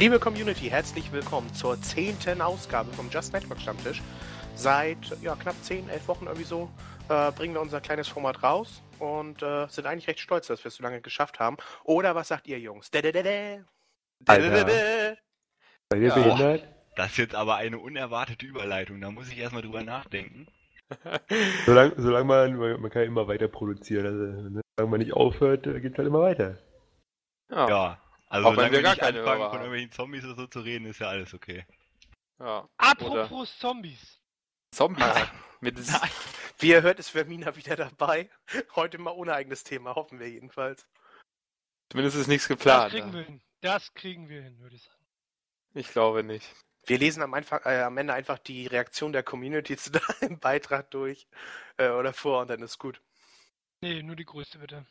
Liebe Community, herzlich willkommen zur zehnten Ausgabe vom Just Network Stammtisch. Seit ja, knapp 10, 11 Wochen irgendwie so äh, bringen wir unser kleines Format raus und äh, sind eigentlich recht stolz, dass wir es so lange geschafft haben. Oder was sagt ihr Jungs? Alter. Seid ihr behindert? Das ist jetzt aber eine unerwartete Überleitung, da muss ich erstmal drüber nachdenken. Solange, solange man, man kann immer weiter produzieren. Also, ne? solange man nicht aufhört, äh, geht's halt immer weiter. Ja. Ja, also Auch wenn wir gar keine anfangen, Hörer von irgendwelchen Zombies oder so zu reden, ist ja alles okay. ja. Oder Apropos Zombies. Zombies. Mit Wie ihr hört, ist Vermina wieder dabei. Heute mal ohne eigenes Thema, hoffen wir jedenfalls. Zumindest ist nichts Das geplant. kriegen ja. wir hin. Das kriegen wir hin, würde ich sagen. Ich glaube nicht. Wir lesen am, Anfang, äh, am Ende einfach die Reaktion der Community zu deinem Beitrag durch äh, oder vor und dann ist gut. Nee, nur die größte bitte.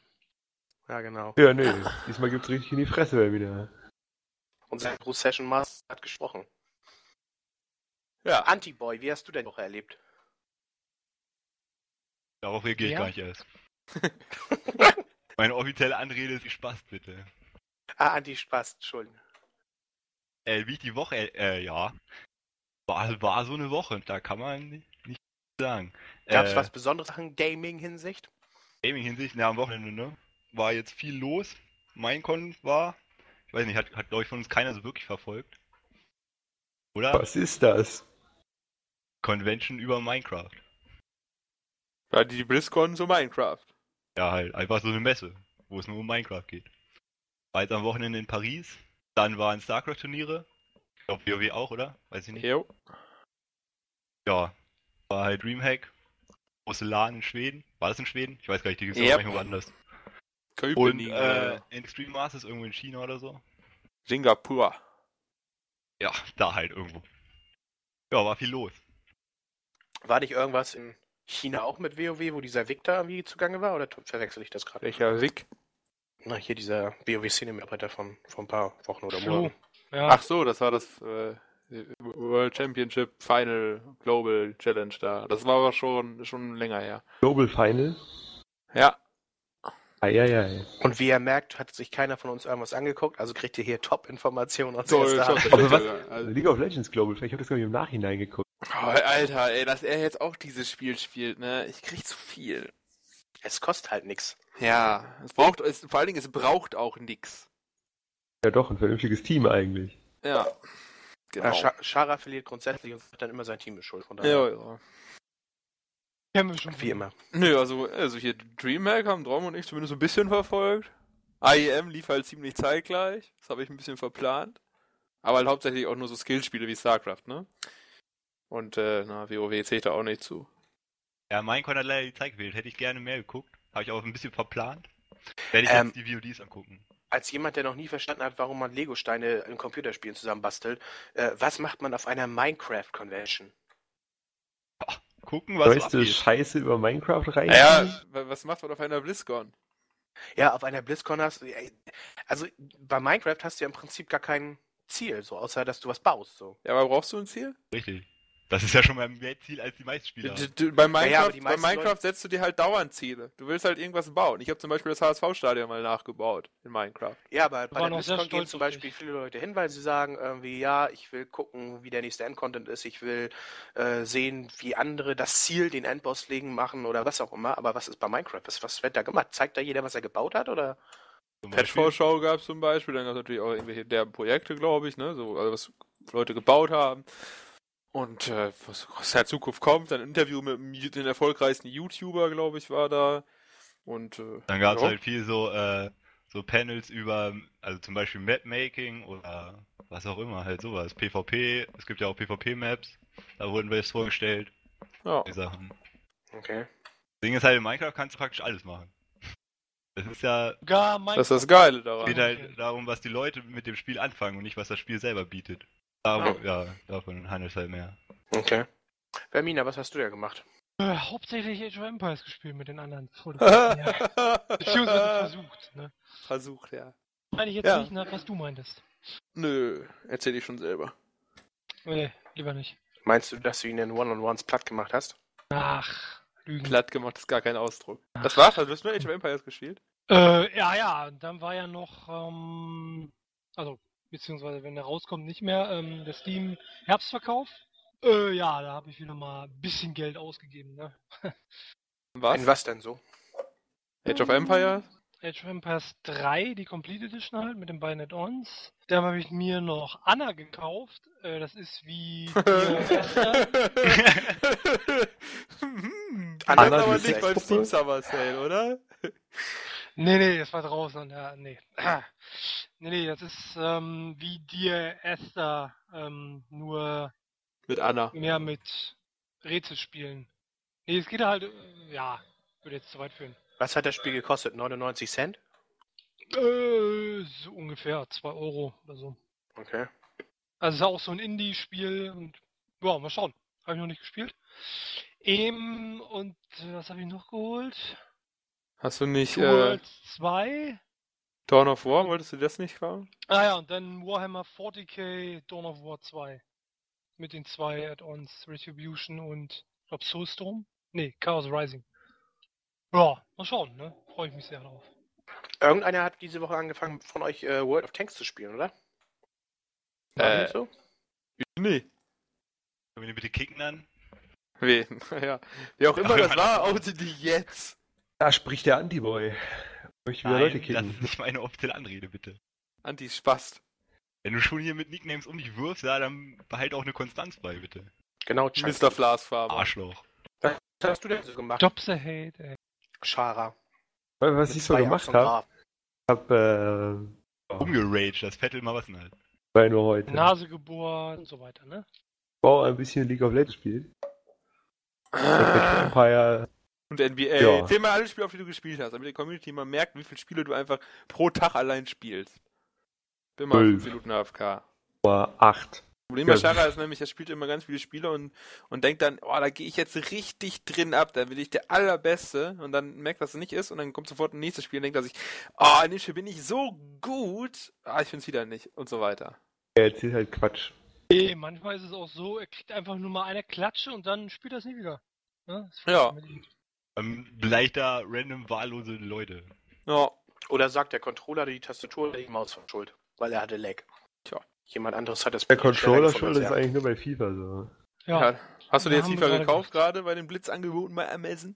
Ja, genau. Ja, nee. Diesmal gibt's richtig in die Fresse wieder. Unser Groß Session Master hat gesprochen. Ja. Antiboy, wie hast du denn noch erlebt? Darauf reagiere ich Ja. gar nicht erst. Meine offizielle Anrede ist Spaß, bitte. Ah, Anti-Spaß, Entschuldigung. Äh, wie ich die Woche, äh, ja. War, war so eine Woche, da kann man nicht, nicht sagen. Gab es äh, was Besonderes in Gaming-Hinsicht? Gaming-Hinsicht, na, am Wochenende, ne? War jetzt viel los. Minecon war, ich weiß nicht, hat, hat glaube ich von uns keiner so wirklich verfolgt. Oder? Was ist das? Convention über Minecraft. War die BlizzCon so Minecraft? Ja, halt, einfach so eine Messe, wo es nur um Minecraft geht. War jetzt am Wochenende in Paris, dann waren StarCraft-Turniere. Ich glaube, WoW auch, oder? Weiß ich nicht. Jo. Ja, war halt Dreamhack. Große LAN in Schweden. War das in Schweden? Ich weiß gar nicht, die gibt es Yep. auch irgendwo anders. Und Köpenick. äh, Äh, Extreme Masters irgendwo in China oder so. Singapur. Ja, da halt irgendwo. Ja, war viel los. War nicht irgendwas in China auch mit WoW, wo dieser Victor irgendwie zugange war? Oder verwechsel ich das gerade? Welcher Wick? Na, hier dieser WoW-Szene-Mitarbeiter von vor ein paar Wochen oder. Monaten. Ja, Ach so, das war das äh, World Championship Final Global Challenge da. Das war aber schon, schon länger her. Global Final? Ja. Eieiei. Und wie ihr merkt, hat sich keiner von uns irgendwas angeguckt, also kriegt ihr hier Top-Informationen aus So, erster Hand. top. Aber was? Also, League of Legends Global, ich habe das gar nicht im Nachhinein geguckt. oh, Alter, ey, dass er jetzt auch dieses Spiel spielt, ne? Ich krieg zu viel. Es kostet halt nichts. Ja, es braucht, es, vor allen Dingen, es braucht auch nix. Ja doch, ein vernünftiges Team eigentlich. Ja. Genau. Genau. Shara verliert grundsätzlich und sagt dann immer sein Team ist schuld. Von daher, Ja, ja. Kennen wir schon. Wie immer. Nö, also, also hier Dreamhack haben Traum und ich zumindest so ein bisschen verfolgt. IEM lief halt ziemlich zeitgleich. Das habe ich ein bisschen verplant. Aber halt hauptsächlich auch nur so Skillspiele wie StarCraft, ne? Und, äh, na, WoW zählt da auch nicht zu. Ja, Minecon hat leider die Zeit gewählt. Hätte ich gerne mehr geguckt. Habe ich auch ein bisschen verplant. Werde ich Ähm, jetzt die VODs angucken. Als jemand, der noch nie verstanden hat, warum man Lego-Steine in Computerspielen zusammenbastelt, äh, was macht man auf einer Minecraft-Convention? Gucken, was so Weißt du, abgeht. Scheiße über Minecraft rein? Naja, wa- was macht man auf einer BlizzCon? Ja, auf einer BlizzCon hast du. Also bei Minecraft hast du ja im Prinzip gar kein Ziel, so außer dass du was baust. So. Ja, aber brauchst du ein Ziel? Richtig. Das ist ja schon mal mehr Ziel als die meisten Spieler. Du, du, bei Minecraft, Ja, die bei Minecraft Leute- setzt du dir halt dauernd Ziele. Du willst halt irgendwas bauen. Ich habe zum Beispiel das HSV-Stadion mal nachgebaut in Minecraft. Ja, aber bei der BlizzCon gehen zum Beispiel viele Leute hin, weil sie sagen irgendwie, ja, ich will gucken, wie der nächste Endcontent ist, ich will äh, sehen, wie andere das Ziel, den Endboss legen, machen oder was auch immer. Aber was ist bei Minecraft? Was, was wird da gemacht? Zeigt da jeder, was er gebaut hat? Oder? Patch-Vorschau gab es zum Beispiel, dann gab es natürlich auch irgendwelche der Projekte, glaube ich, ne? So, also was Leute gebaut haben. Und äh, was aus der Zukunft kommt, ein Interview mit dem, den erfolgreichsten YouTuber, glaube ich, war da. Und äh, Dann gab es ja. halt viel so, äh, so Panels über, also zum Beispiel Map-Making oder was auch immer, halt sowas. PvP, es gibt ja auch PvP-Maps, da wurden wir jetzt vorgestellt, ja. die Sachen. Okay. Das Ding ist halt, in Minecraft kannst du praktisch alles machen. Das ist ja, Gar Das ist das Geile daran. geht halt darum, was die Leute mit dem Spiel anfangen und nicht, was das Spiel selber bietet. Darum, ja, davon handelt es halt mehr. Okay. Vermina, was hast du ja gemacht? äh, hauptsächlich Age of Empires gespielt mit den anderen. Ja. Beziehungsweise versucht, ne? Versucht, ja. Meine ich jetzt Ja. nicht nach, was du meintest. Nö, erzähl ich schon selber. Nee, lieber nicht. Meinst du, dass du ihn in One-on-Ones platt gemacht hast? Ach, Lügen. Platt gemacht ist gar kein Ausdruck. Das war's, also du hast nur Age of Empires gespielt? Äh, ja, ja, dann war ja noch, ähm, also beziehungsweise wenn er rauskommt, nicht mehr. Ähm, der Steam Herbstverkauf. Äh, ja, da habe ich wieder mal ein bisschen Geld ausgegeben, ne? Was? In was denn so? Age of Empires? Age of Empires 3, die Complete Edition halt, mit den beiden Add-ons. Dann habe ich mir noch Anna gekauft. Äh, das ist wie Anna, Anna, aber nicht beim? Steam Summer Sale, oder? Nee, nee, das war draußen. Ja, nee. nee, nee, das ist ähm, wie dir Esther, ähm, nur Mit Anna. mehr mit Rätselspielen. Nee, es geht halt, äh, ja, würde jetzt zu weit führen. Was hat das Spiel gekostet? 99 Cent? Äh, so ungefähr 2 Euro oder so. Okay. Also es ist auch so ein Indie-Spiel und ja, mal schauen. Habe ich noch nicht gespielt. Ähm, und äh, was habe ich noch geholt? Hast du nicht Two äh, Worlds 2. Dawn of War? Wolltest du das nicht kaufen? Ah ja, und dann Warhammer 40k Dawn of War 2. Mit den zwei Add-ons, Retribution und, ich glaube, Soulstorm? Nee, Chaos Rising. Ja, mal schauen, ne? Freue ich mich sehr drauf. Irgendeiner hat diese Woche angefangen, von euch äh, World of Tanks zu spielen, oder? War Äh, nicht so? Nee. Können wir bitte kicken an? Wen? ja. Wie auch immer das war, oute die jetzt. Da spricht der Antiboy. Möchte wieder Leute das kicken. ist nicht meine offizielle Anrede, bitte. Anti-Spast. Wenn du schon hier mit Nicknames um dich wirfst, ja, dann behalt auch eine Konstanz bei, bitte. Genau, Chunky. Mr. Flasfarmer. Arschloch. Was hast du denn so gemacht? Stop the hate, ey. Schara. Was Mit ich so gemacht habe, Graf. habe äh, Umgeraged, das Vettel mal was denn halt. war nur heute. Nase gebohrt und so weiter, ne? Bau ein bisschen League of Legends gespielt. Empire. Und NBA. Ja. Erzähl mal alle Spiele, auf die du gespielt hast, damit die Community mal merkt, wie viele Spiele du einfach pro Tag allein spielst. Bin mal Zwölf. 5 Minuten AFK. War 8. Problem bei. Shara ist nämlich, er spielt immer ganz viele Spiele und, und denkt dann, oh, da gehe ich jetzt richtig drin ab, da will ich der Allerbeste und dann merkt, dass es nicht ist und dann kommt sofort ein nächstes Spiel und denkt er sich, oh, in dem Spiel bin ich so gut, ah, ich bin's wieder nicht und so weiter. Er erzählt halt Quatsch. Nee, manchmal ist es auch so, er kriegt einfach nur mal eine Klatsche und dann spielt er es nie wieder. Ne? Das Ja. Ähm, vielleicht da random wahllose Leute. Ja, Oder sagt der Controller die Tastatur oder die Maus von Schuld, weil er hatte Lag. Tja. Jemand anderes hat das Der Controller schuld ist eigentlich nur bei FIFA so. Ja. ja. Hast du dir jetzt FIFA gekauft gerade bei den Blitzangeboten bei Amazon?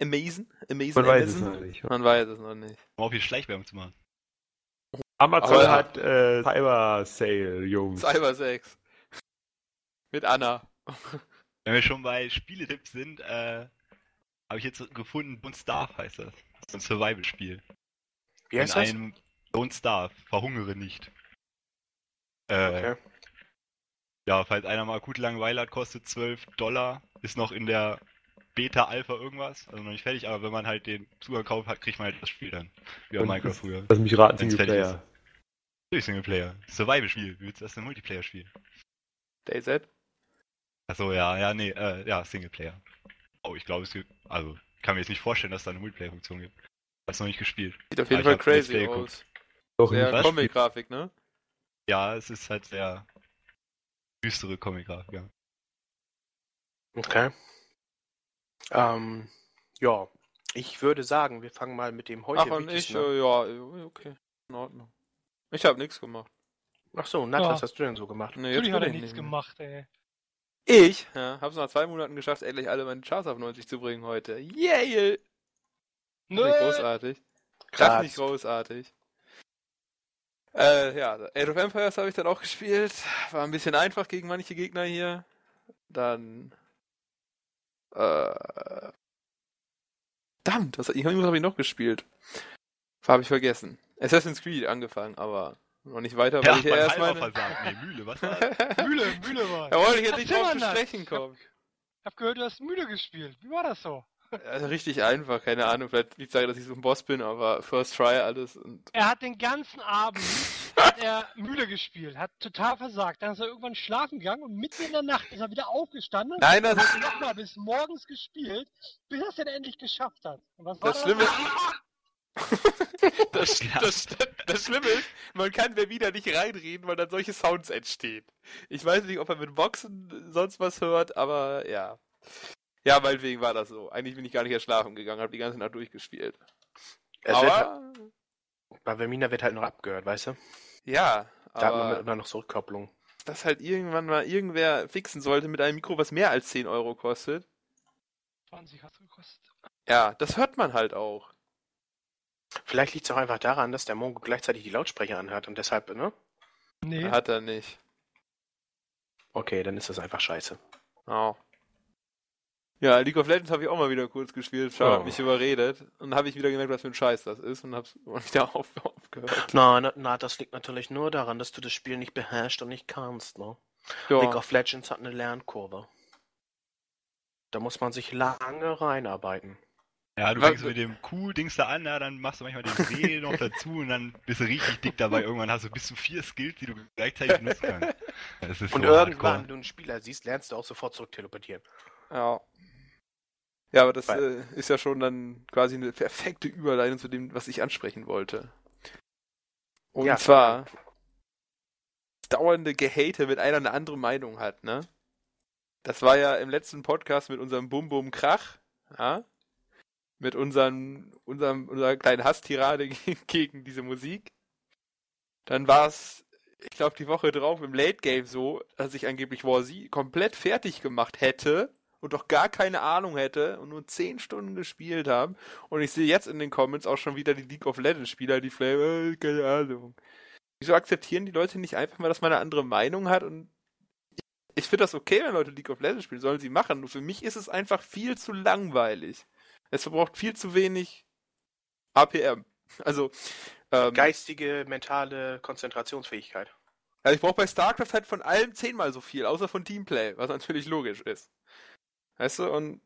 Amazon? Amazon? Man weiß es Amazon? noch nicht. Man weiß es noch nicht. Um auch hier Schleichwerbung zu machen. Amazon Aber- hat äh, Cyber Sale, Jungs. Cyber 6. Mit Anna. Wenn wir schon bei Spieletipps sind, äh, habe ich jetzt gefunden, Don't Starve heißt das. Das ist ein Survival-Spiel. Wie heißt In das? einem Don't Starve, verhungere nicht. Äh, Okay. Ja, falls einer mal akut Langeweile hat, kostet 12 Dollar. Ist noch in der Beta, Alpha, irgendwas. Also noch nicht fertig, aber wenn man halt den Zugang kauft hat, kriegt man halt das Spiel dann. Wie bei Und Minecraft früher. Lass mich raten, Singleplayer. Natürlich Singleplayer. Survival-Spiel. Wie willst du das denn Multiplayer-Spiel? DayZ? Achso, ja, ja, nee, äh, ja, Singleplayer. Oh, ich glaube, es gibt, also, ich kann mir jetzt nicht vorstellen, dass da eine Multiplayer-Funktion gibt. Hab's noch nicht gespielt. Sieht auf jeden Fall hab crazy aus. Doch, Sehr was? Comic-Grafik, ne? Ja, es ist halt sehr düstere Comic-Grafik, ja. Okay. Ähm, ja. Ich würde sagen, wir fangen mal mit dem heute Ach, und ich, an. äh, ja, okay. In Ordnung. Ich habe nichts gemacht. Ach so, Nat, Ja. was hast du denn so gemacht? Nee, Natürlich hat will er ich nichts gemacht, ey. Ich ja, hab's nach zwei Monaten geschafft, endlich alle meine Charts auf 90 zu bringen heute. Yay! Nö. Nicht großartig. Das nicht großartig. Äh, ja, Age of Empires habe ich dann auch gespielt. War ein bisschen einfach gegen manche Gegner hier. Dann. Äh. Verdammt, was, irgendwas habe ich noch gespielt. Habe ich vergessen. Assassin's Creed angefangen, aber noch nicht weiter, weil Ja, ich ja erst meine. versagt. Nee, Mühle, was war das? Mühle, Mühle war. Da wollte ich jetzt nicht drauf zu sprechen kommen. Ich hab gehört, du hast Mühle gespielt. Wie war das so? Also richtig einfach, keine Ahnung. Vielleicht liegt es daran, dass ich so ein Boss bin, aber First Try alles. Und Er hat den ganzen Abend hat er Mühle gespielt, hat total versagt. Dann ist er irgendwann schlafen gegangen und mitten in der Nacht ist er wieder aufgestanden Nein, das hat nochmal bis morgens gespielt, bis er es dann endlich geschafft hat. Und was war Das Schlimme das? Das, das, das Schlimme ist, man kann mir wieder nicht reinreden, weil dann solche Sounds entstehen. Ich weiß nicht, ob er mit Boxen sonst was hört, aber ja. Ja, meinetwegen war das so. Eigentlich bin ich gar nicht erst schlafen gegangen, habe die ganze Nacht durchgespielt. Es wird, aber, bei Vermina wird halt noch abgehört, weißt du? ja, Datenbank Aber mit noch so Rückkopplung. das halt irgendwann mal irgendwer fixen sollte mit einem Mikro, was mehr als 10 Euro kostet. 20 hat's gekostet. Ja, das hört man halt auch. Vielleicht liegt es auch einfach daran, dass der Mongo gleichzeitig die Lautsprecher anhört und deshalb, ne? Nee, Hat er nicht. Okay, dann ist das einfach scheiße. Oh. Ja, League of Legends habe ich auch mal wieder kurz gespielt. Schau, Oh. hat mich überredet. Und habe ich wieder gemerkt, was für ein Scheiß das ist und hab's wieder auf, aufgehört. Nein, na, na, das liegt natürlich nur daran, dass du das Spiel nicht beherrschst und nicht kannst, ne? League Ja, of Legends hat eine Lernkurve. Da muss man sich lange reinarbeiten. Ja, du fängst mit dem Q-Dings da an, ja, dann machst du manchmal den W noch dazu und dann bist du richtig dick dabei. Irgendwann hast du bis zu vier Skills, die du gleichzeitig benutzen kannst. Das ist Und so irgendwann, hardcore. wenn du einen Spieler siehst, lernst du auch sofort zurück teleportieren. ja. Ja, aber das äh, ist ja schon dann quasi eine perfekte Überleitung zu dem, was ich ansprechen wollte. Und Ja, zwar das dauernde Gehate, wenn einer eine andere Meinung hat, ne? Das war ja im letzten Podcast mit unserem Bum Bum Krach, ja? Mit unseren, unserem, unserer kleinen Hasstirade gegen, diese Musik. Dann war es, ich glaube, die Woche drauf im Late Game so, dass ich angeblich War Z komplett fertig gemacht hätte und doch gar keine Ahnung hätte und nur 10 Stunden gespielt habe. Und ich sehe jetzt in den Comments auch schon wieder die League of Legends Spieler, die vielleicht, äh, keine Ahnung. Wieso akzeptieren die Leute nicht einfach mal, dass man eine andere Meinung hat und ich finde das okay, wenn Leute League of Legends spielen, sollen sie machen. Nur für mich ist es einfach viel zu langweilig. Es verbraucht viel zu wenig APM. Also, ähm, Geistige, mentale Konzentrationsfähigkeit. also ich brauche bei StarCraft halt von allem zehnmal so viel, außer von Teamplay, was natürlich logisch ist. Weißt du, und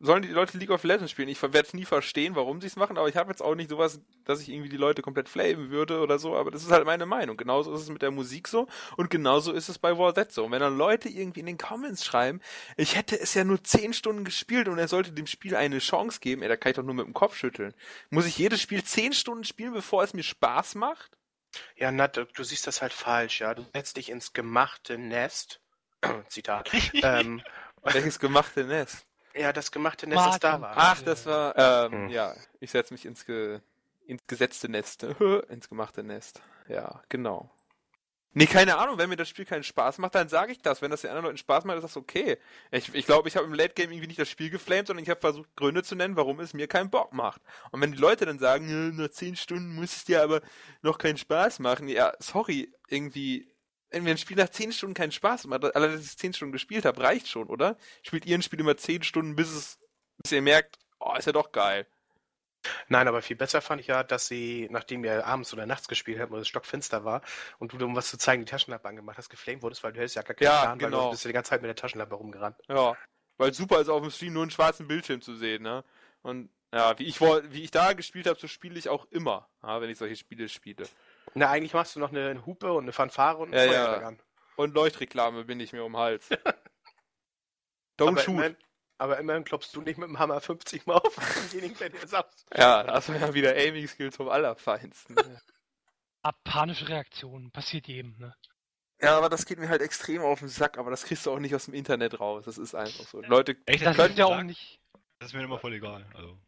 sollen die Leute League of Legends spielen? Ich werde es nie verstehen, warum sie es machen, aber ich habe jetzt auch nicht sowas, dass ich irgendwie die Leute komplett flamen würde oder so, aber das ist halt meine Meinung. Genauso ist es mit der Musik so und genauso ist es bei War Z so. Und wenn dann Leute irgendwie in den Comments schreiben, ich hätte es ja nur zehn Stunden gespielt und er sollte dem Spiel eine Chance geben, ey, da kann ich doch nur mit dem Kopf schütteln. Muss ich jedes Spiel zehn Stunden spielen, bevor es mir Spaß macht? Ja, Nat, du du siehst das halt falsch, ja. Du setzt dich ins gemachte Nest. Zitat. ähm, Welches gemachte Nest? Ja, das gemachte Nest, das da war. Ach, das war, ähm, Hm. ja, ich setze mich ins, ge ins gesetzte Nest, ins gemachte Nest. Ja, genau. Nee, keine Ahnung, wenn mir das Spiel keinen Spaß macht, dann sage ich das. Wenn das den anderen Leuten Spaß macht, ist das okay. Ich ich, glaube, ich habe im Late Game irgendwie nicht das Spiel geflamed, sondern ich habe versucht, Gründe zu nennen, warum es mir keinen Bock macht. Und wenn die Leute dann sagen, "Ja, nach 10 Stunden muss es dir aber noch keinen Spaß machen, ja, sorry, irgendwie, wenn mir ein Spiel nach 10 Stunden keinen Spaß macht, allein, dass ich 10 Stunden gespielt habe, reicht schon, oder? Spielt ihr ein Spiel immer 10 Stunden, bis es, bis ihr merkt, oh, ist ja doch geil. Nein, aber viel besser fand ich ja, dass sie, nachdem ihr abends oder nachts gespielt habt, wo es stockfinster war und du, um was zu zeigen, die Taschenlampe angemacht hast, geflamed wurdest, weil du hättest ja gar keinen Ja, Plan, weil genau. du bist ja die ganze Zeit mit der Taschenlampe rumgerannt. Ja, weil super ist auf dem Stream nur einen schwarzen Bildschirm zu sehen, ne? Und ja, wie ich wie ich da gespielt habe, so spiele ich auch immer, ja, wenn ich solche Spiele spiele. Na, eigentlich machst du noch eine Hupe und eine Fanfare und Ja, einen ja. Feuerwerk an. Und Leuchtreklame bin ich mir um den Hals. Don't aber, shoot. immerhin, aber immerhin klopfst du nicht mit dem Hammer 50 Mal auf denjenigen, der dir sagt. Ja, da hast du ja wieder Aiming Skills vom Allerfeinsten. Ah, panische Reaktionen, passiert jedem, ne? ja, aber das geht mir halt extrem auf den Sack, aber das kriegst du auch nicht aus dem Internet raus. Das ist einfach so. Leute, Echt, Das das, ist ja auch nicht. das ist mir immer voll egal. Also.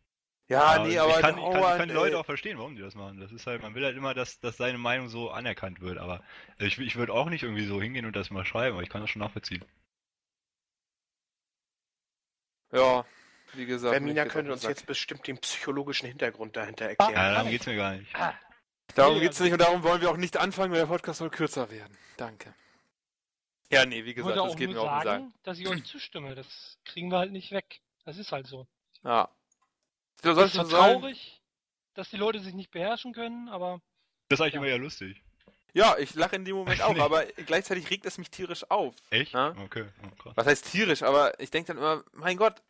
Ja, nee, aber ich kann, ich kann, ich kann die Leute auch verstehen, warum die das machen. Das ist halt, man will halt immer, dass, dass seine Meinung so anerkannt wird. Aber ich, ich würde auch nicht irgendwie so hingehen und das mal schreiben, aber ich kann das schon nachvollziehen. Ja, wie gesagt. Vermina könnte uns jetzt bestimmt den psychologischen Hintergrund dahinter Ja, erklären. kann darum geht's mir gar nicht. Ah, Darum geht's nicht und darum wollen wir auch nicht anfangen, weil der Podcast soll kürzer werden. Danke. Ja, nee, wie gesagt, das auch geht mir auf den Sack. sagen, dass ich euch zustimme. Das kriegen wir halt nicht weg. Das ist halt so. Ja. Es sollst ist zwar traurig, dass die Leute sich nicht beherrschen können, aber Das ist eigentlich Ja. immer ja lustig. ja, ich lache in dem Moment auch, aber gleichzeitig regt es mich tierisch auf. Echt? Ja? Okay, oh. Was heißt tierisch, aber ich denke dann immer, mein Gott,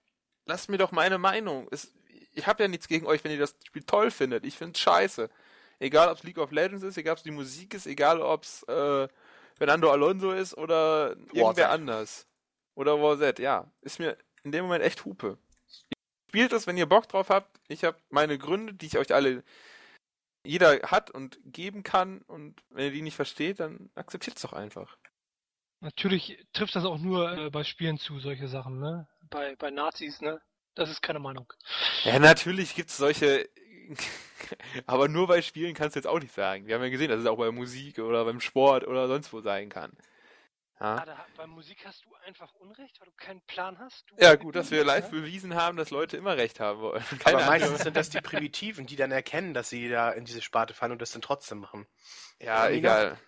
lasst mir doch meine Meinung. Es, ich habe ja nichts gegen euch, wenn ihr das Spiel toll findet. Ich find's scheiße. Egal, ob es League of Legends ist, egal, ob es die Musik ist, egal, ob es äh, Fernando Alonso ist oder irgendwer anders. Oder Warzet, ja. Ist mir in dem Moment echt Hupe. Spielt es, wenn ihr Bock drauf habt. Ich habe meine Gründe, die ich euch alle jeder hat und geben kann und wenn ihr die nicht versteht, dann akzeptiert es doch einfach. natürlich trifft das auch nur äh, bei Spielen zu, solche Sachen, ne? Bei, bei Nazis, ne? Das ist keine Meinung. Ja, natürlich gibt's solche aber nur bei Spielen kannst du jetzt auch nicht sagen. Wir haben ja gesehen, dass es auch bei Musik oder beim Sport oder sonst wo sein kann. Ah, Ja, da, bei Musik hast du einfach Unrecht, weil du keinen Plan hast. Du ja gut, dass wir live Ja? bewiesen haben, dass Leute immer recht haben wollen. Aber Keine Ahnung. meistens sind das die Primitiven, die dann erkennen, dass sie da in diese Sparte fallen und das dann trotzdem machen. Ja, Nina? egal.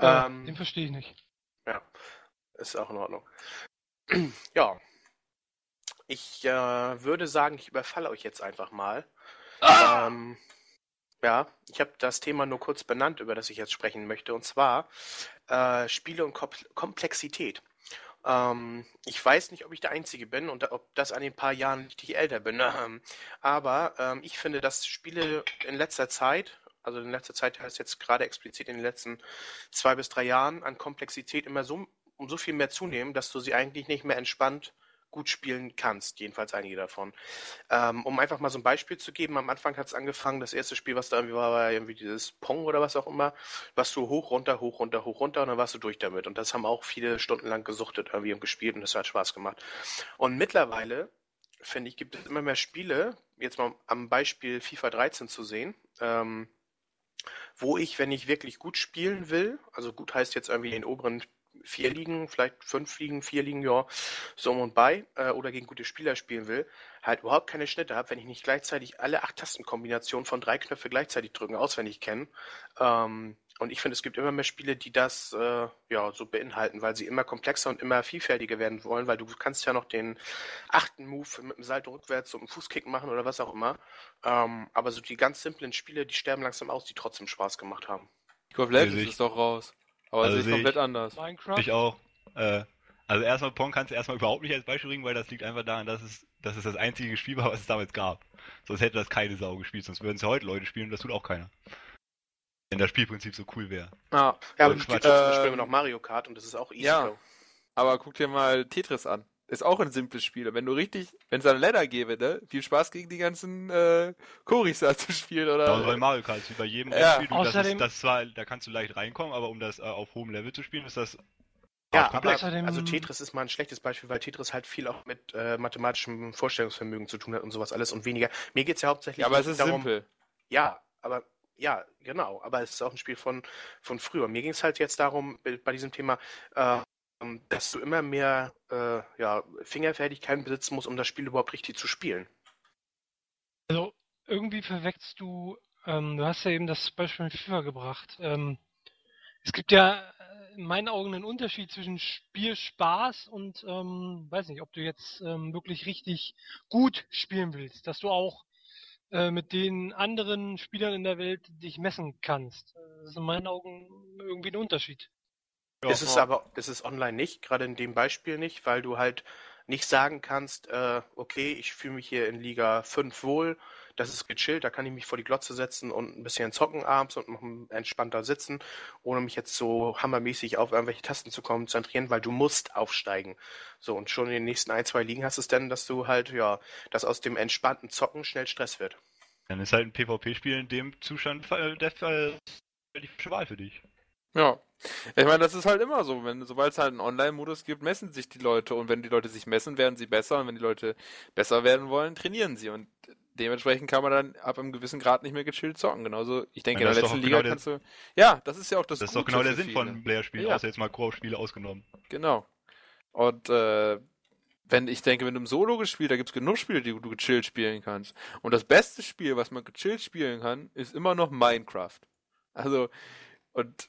Ja, Ähm, den verstehe ich nicht. Ja, ist auch in Ordnung. Ja. Ich äh, würde sagen, ich überfalle euch jetzt einfach mal. Ähm, ja, ich habe das Thema nur kurz benannt, über das ich jetzt sprechen möchte, und zwar äh, Spiele und Kom Komplexität. Ähm, ich weiß nicht, ob ich der Einzige bin und ob das an den paar Jahren ich älter bin, ähm, aber ähm, ich finde, dass Spiele in letzter Zeit, also in letzter Zeit heißt jetzt gerade explizit in den letzten zwei bis drei Jahren, an Komplexität immer so um so viel mehr zunehmen, dass du sie eigentlich nicht mehr entspannt gut spielen kannst, jedenfalls einige davon. Ähm, um einfach mal so ein Beispiel zu geben, am Anfang hat es angefangen, das erste Spiel, was da irgendwie war, war irgendwie dieses Pong oder was auch immer, was du hoch, runter, hoch, runter, hoch, runter und dann warst du durch damit. Und das haben auch viele Stunden lang gesuchtet irgendwie und gespielt und das hat Spaß gemacht. Und mittlerweile, finde ich, gibt es immer mehr Spiele, jetzt mal am Beispiel FIFA 13 zu sehen, ähm, wo ich, wenn ich wirklich gut spielen will, also gut heißt jetzt irgendwie den oberen vier Ligen, vielleicht fünf Ligen, vier Ligen, ja, so um und bei, äh, oder gegen gute Spieler spielen will, halt überhaupt keine Schnitte habe, wenn ich nicht gleichzeitig alle acht Tastenkombinationen von drei Knöpfe gleichzeitig drücken auswendig kenne. Ähm, und ich finde, es gibt immer mehr Spiele, die das äh, ja so beinhalten, weil sie immer komplexer und immer vielfältiger werden wollen, weil du kannst ja noch den achten Move mit dem Salto rückwärts und einem Fußkick machen oder was auch immer. Ähm, aber so die ganz simplen Spiele, die sterben langsam aus, die trotzdem Spaß gemacht haben. League of Legends ich. ist doch raus. Aber Also sehe ich komplett ich. anders. Minecraft? Ich auch. Äh, also erstmal Pong kannst du erstmal überhaupt nicht als Beispiel bringen, weil das liegt einfach daran, dass es, dass es das einzige Spiel war, was es damals gab. Sonst hätte das keine Sau gespielt, sonst würden es ja heute Leute spielen und das tut auch keiner. Wenn das Spielprinzip so cool wäre. Ja, Ja, aber Quatsch. trotzdem spielen wir noch Mario Kart und das ist auch easy. ja. aber guck dir mal Tetris an. Ist auch ein simples Spiel. Und wenn du richtig, wenn es eine Ladder gäbe, ne? Viel Spaß gegen die ganzen äh, Choris da zu spielen, oder? Ja, bei Mario Kart wie bei jedem Ja. Spiel, du, das, Außerdem- ist, das zwar, da kannst du leicht reinkommen, aber um das äh, auf hohem Level zu spielen, ist das Ja, aber. Außerdem- also Tetris ist mal ein schlechtes Beispiel, weil Tetris halt viel auch mit äh, mathematischem Vorstellungsvermögen zu tun hat und sowas alles und weniger. Mir geht es ja hauptsächlich ja, aber es ist darum, simpel. Ja, aber ja, genau. Aber es ist auch ein Spiel von, von früher. Mir ging es halt jetzt darum, bei bei diesem Thema, äh, dass du immer mehr äh, ja, Fingerfertigkeiten besitzen musst, um das Spiel überhaupt richtig zu spielen. Also irgendwie verwechselst du, ähm, du hast ja eben das Beispiel mit FIFA gebracht. Ähm, es gibt ja äh, in meinen Augen einen Unterschied zwischen Spielspaß und ähm, weiß nicht, ob du jetzt ähm, wirklich richtig gut spielen willst, dass du auch äh, mit den anderen Spielern in der Welt dich messen kannst. Das ist in meinen Augen irgendwie ein Unterschied. Ja, ist es aber, ist es online nicht, gerade in dem Beispiel nicht, weil du halt nicht sagen kannst, äh, okay, ich fühle mich hier in Liga 5 wohl, das ist gechillt, da kann ich mich vor die Glotze setzen und ein bisschen zocken abends und noch entspannter sitzen, ohne mich jetzt so hammermäßig auf irgendwelche Tasten zu konzentrieren, weil du musst aufsteigen. So, und schon in den nächsten ein, zwei Ligen hast du es dann, dass du halt, ja, dass aus dem entspannten Zocken schnell Stress wird. Dann ist halt ein PvP-Spiel in dem Zustand äh, der Fall die falsche Wahl für dich. Ja. Ich meine, das ist halt immer so. Wenn, sobald es halt einen Online-Modus gibt, messen sich die Leute. Und wenn die Leute sich messen, werden sie besser. Und wenn die Leute besser werden wollen, trainieren sie. Und dementsprechend kann man dann ab einem gewissen Grad nicht mehr gechillt zocken. Genauso, ich denke, Ja, in der letzten Liga genau kannst du. Ja, das ist ja auch das Das ist doch genau der Sinn viele. von Player-Spielen, Ja. außer jetzt mal Koop-Spiele ausgenommen. Genau. Und äh, wenn ich denke, wenn du im Solo gespielt, da gibt es genug Spiele, die du gechillt spielen kannst. Und das beste Spiel, was man gechillt spielen kann, ist immer noch Minecraft. Also, und